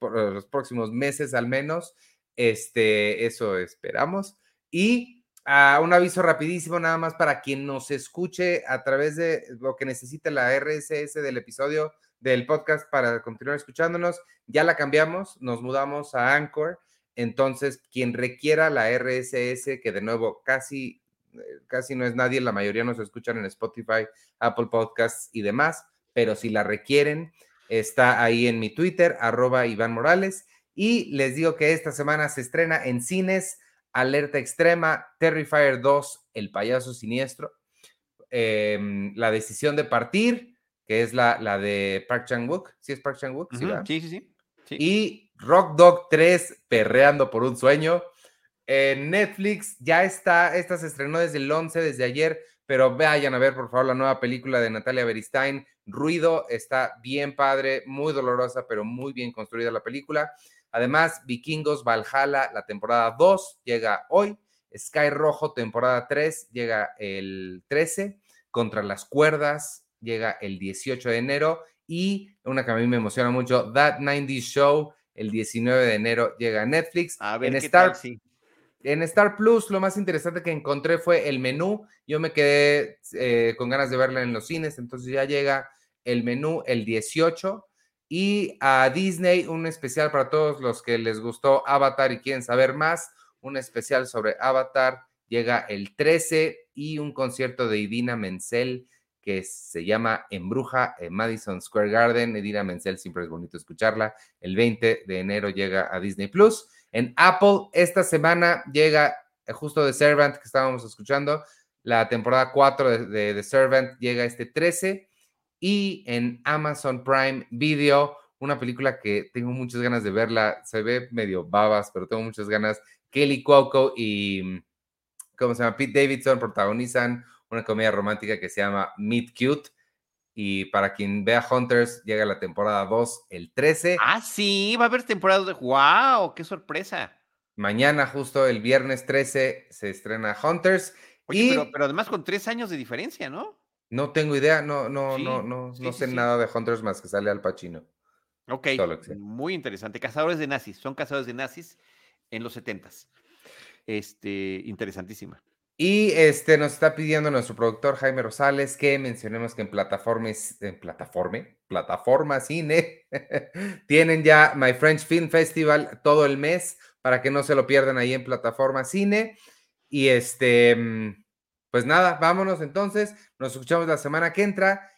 próximos meses al menos. Este, eso esperamos. Y ah, un aviso rapidísimo, nada más para quien nos escuche a través de lo que necesite la RSS del episodio del podcast para continuar escuchándonos. Ya la cambiamos, nos mudamos a Anchor. Entonces, quien requiera la RSS, que de nuevo casi, eh, casi no es nadie, la mayoría nos escuchan en Spotify, Apple Podcasts y demás, pero si la requieren, está ahí en mi Twitter, arroba Iván Morales. Y les digo que esta semana se estrena en cines Alerta Extrema, Terrifier 2, El Payaso Siniestro, em, La Decisión de Partir, que es la, la de Park Chan-wook. ¿Sí es Park Chan-wook? Sí, Ujú, ¿verdad? Sí, sí, sí. sí. Y Rock Dog 3, Perreando por un Sueño. Netflix ya está, esta se estrenó desde el 11, desde ayer, pero vayan a ver por favor la nueva película de Natalia Beristain, Ruido, está bien padre, muy dolorosa, pero muy bien construida la película. Además, Vikingos Valhalla, la temporada 2 llega hoy, Sky Rojo, temporada 3, llega el 13, Contra las Cuerdas, llega el 18 de enero y una que a mí me emociona mucho, That 90 Show, el 19 de enero llega a Netflix. A ver en qué Star, tal, sí. en Star Plus, lo más interesante que encontré fue el menú. Yo me quedé eh, con ganas de verla en los cines, entonces ya llega el menú el 18. Y a Disney, un especial para todos los que les gustó Avatar y quieren saber más. Un especial sobre Avatar llega el 13 y un concierto de Idina Menzel que se llama Embruja en Madison Square Garden. Idina Menzel siempre es bonito escucharla. El 20 de enero llega a Disney Plus. En Apple, esta semana llega eh, justo The Servant que estábamos escuchando. La temporada 4 de, de The Servant llega este 13. Y en Amazon Prime Video, una película que tengo muchas ganas de verla. Se ve medio babas, pero tengo muchas ganas. Kelly Cuoco y, ¿cómo se llama? Pete Davidson protagonizan una comedia romántica que se llama Meet Cute. Y para quien vea Hunters, llega la temporada 2 el 13. Ah, sí, va a haber temporada de. ¡Wow! ¡Qué sorpresa! Mañana, justo el viernes 13, se estrena Hunters. Oye, y pero, pero además con tres años de diferencia, ¿no? no tengo idea, no, no, Sí, no, no, sí, no sé sí. nada de Hunters más que sale al Pacino. Ok, muy interesante. Cazadores de nazis, son cazadores de nazis en los setentas. Este, interesantísima. Y este nos está pidiendo nuestro productor Jaime Rosales que mencionemos que en plataformas, en plataforma, plataforma cine, tienen ya My French Film Festival todo el mes para que no se lo pierdan ahí en plataforma cine. Y este, mm, pues nada, vámonos entonces. Nos escuchamos la semana que entra,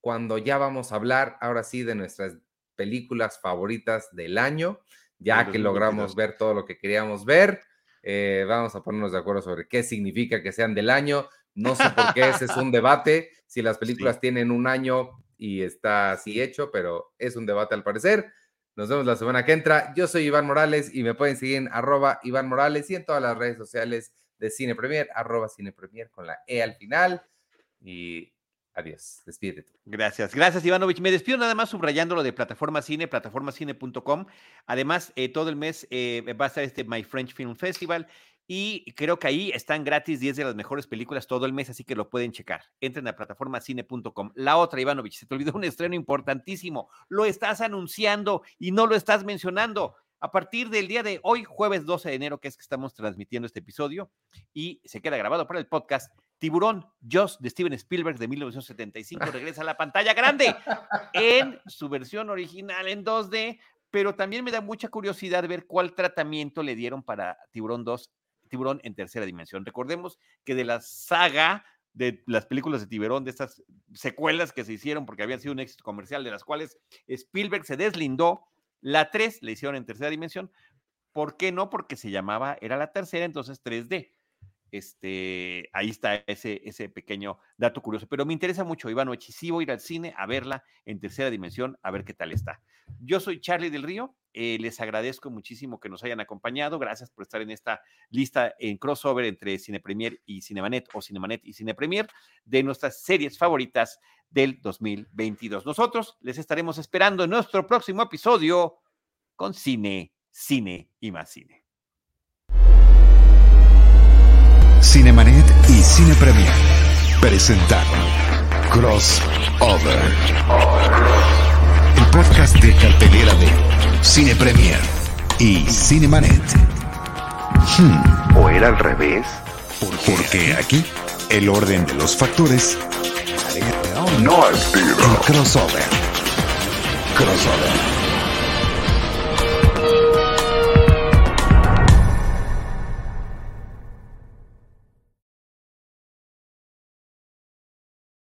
cuando ya vamos a hablar ahora sí de nuestras películas favoritas del año, ya que logramos 2022. ver todo lo que queríamos ver. Eh, vamos a ponernos de acuerdo sobre qué significa que sean del año. No sé por qué ese es un debate, si las películas tienen un año y está así hecho, pero es un debate al parecer. Nos vemos la semana que entra. Yo soy Iván Morales y me pueden seguir en arroba Iván Morales y en todas las redes sociales de Cine Premier, arroba Cine Premier con la E al final. Y adiós. Despídete. Gracias, gracias Ivanovich. Me despido nada más subrayando lo de Plataforma Cine, plataformacine.com. Además, eh, todo el mes eh, va a estar este My French Film Festival y creo que ahí están gratis 10 de las mejores películas todo el mes, así que lo pueden checar. Entren a plataformacine.com. La otra, Ivanovich, se te olvidó un estreno importantísimo. Lo estás anunciando y no lo estás mencionando. A partir del día de hoy, jueves 12 de enero, que es que estamos transmitiendo este episodio, y se queda grabado para el podcast, Tiburón, Joss de Steven Spielberg de 1975 regresa a la pantalla grande en su versión original en 2D, pero también me da mucha curiosidad ver cuál tratamiento le dieron para Tiburón 2, Tiburón en tercera dimensión. Recordemos que de la saga de las películas de Tiburón, de estas secuelas que se hicieron porque habían sido un éxito comercial, de las cuales Spielberg se deslindó, la 3 le hicieron en tercera dimensión. ¿Por qué no? Porque se llamaba, era la tercera, entonces 3D. Este, ahí está ese, ese pequeño dato curioso. Pero me interesa mucho, Iván a ir al cine a verla en tercera dimensión, a ver qué tal está. Yo soy Charlie del Río, eh, les agradezco muchísimo que nos hayan acompañado. Gracias por estar en esta lista en crossover entre Cine Premier y Cinemanet o Cinemanet y Cine Premier de nuestras series favoritas del 2022. Nosotros les estaremos esperando en nuestro próximo episodio con Cine, Cine y más Cine. Cinemanet y Cine Premier presentaron Crossover. El podcast de cartelera de Cine Premier y Cinemanet. Hmm, ¿O era al revés? porque aquí el orden de los factores No al el crossover. Crossover.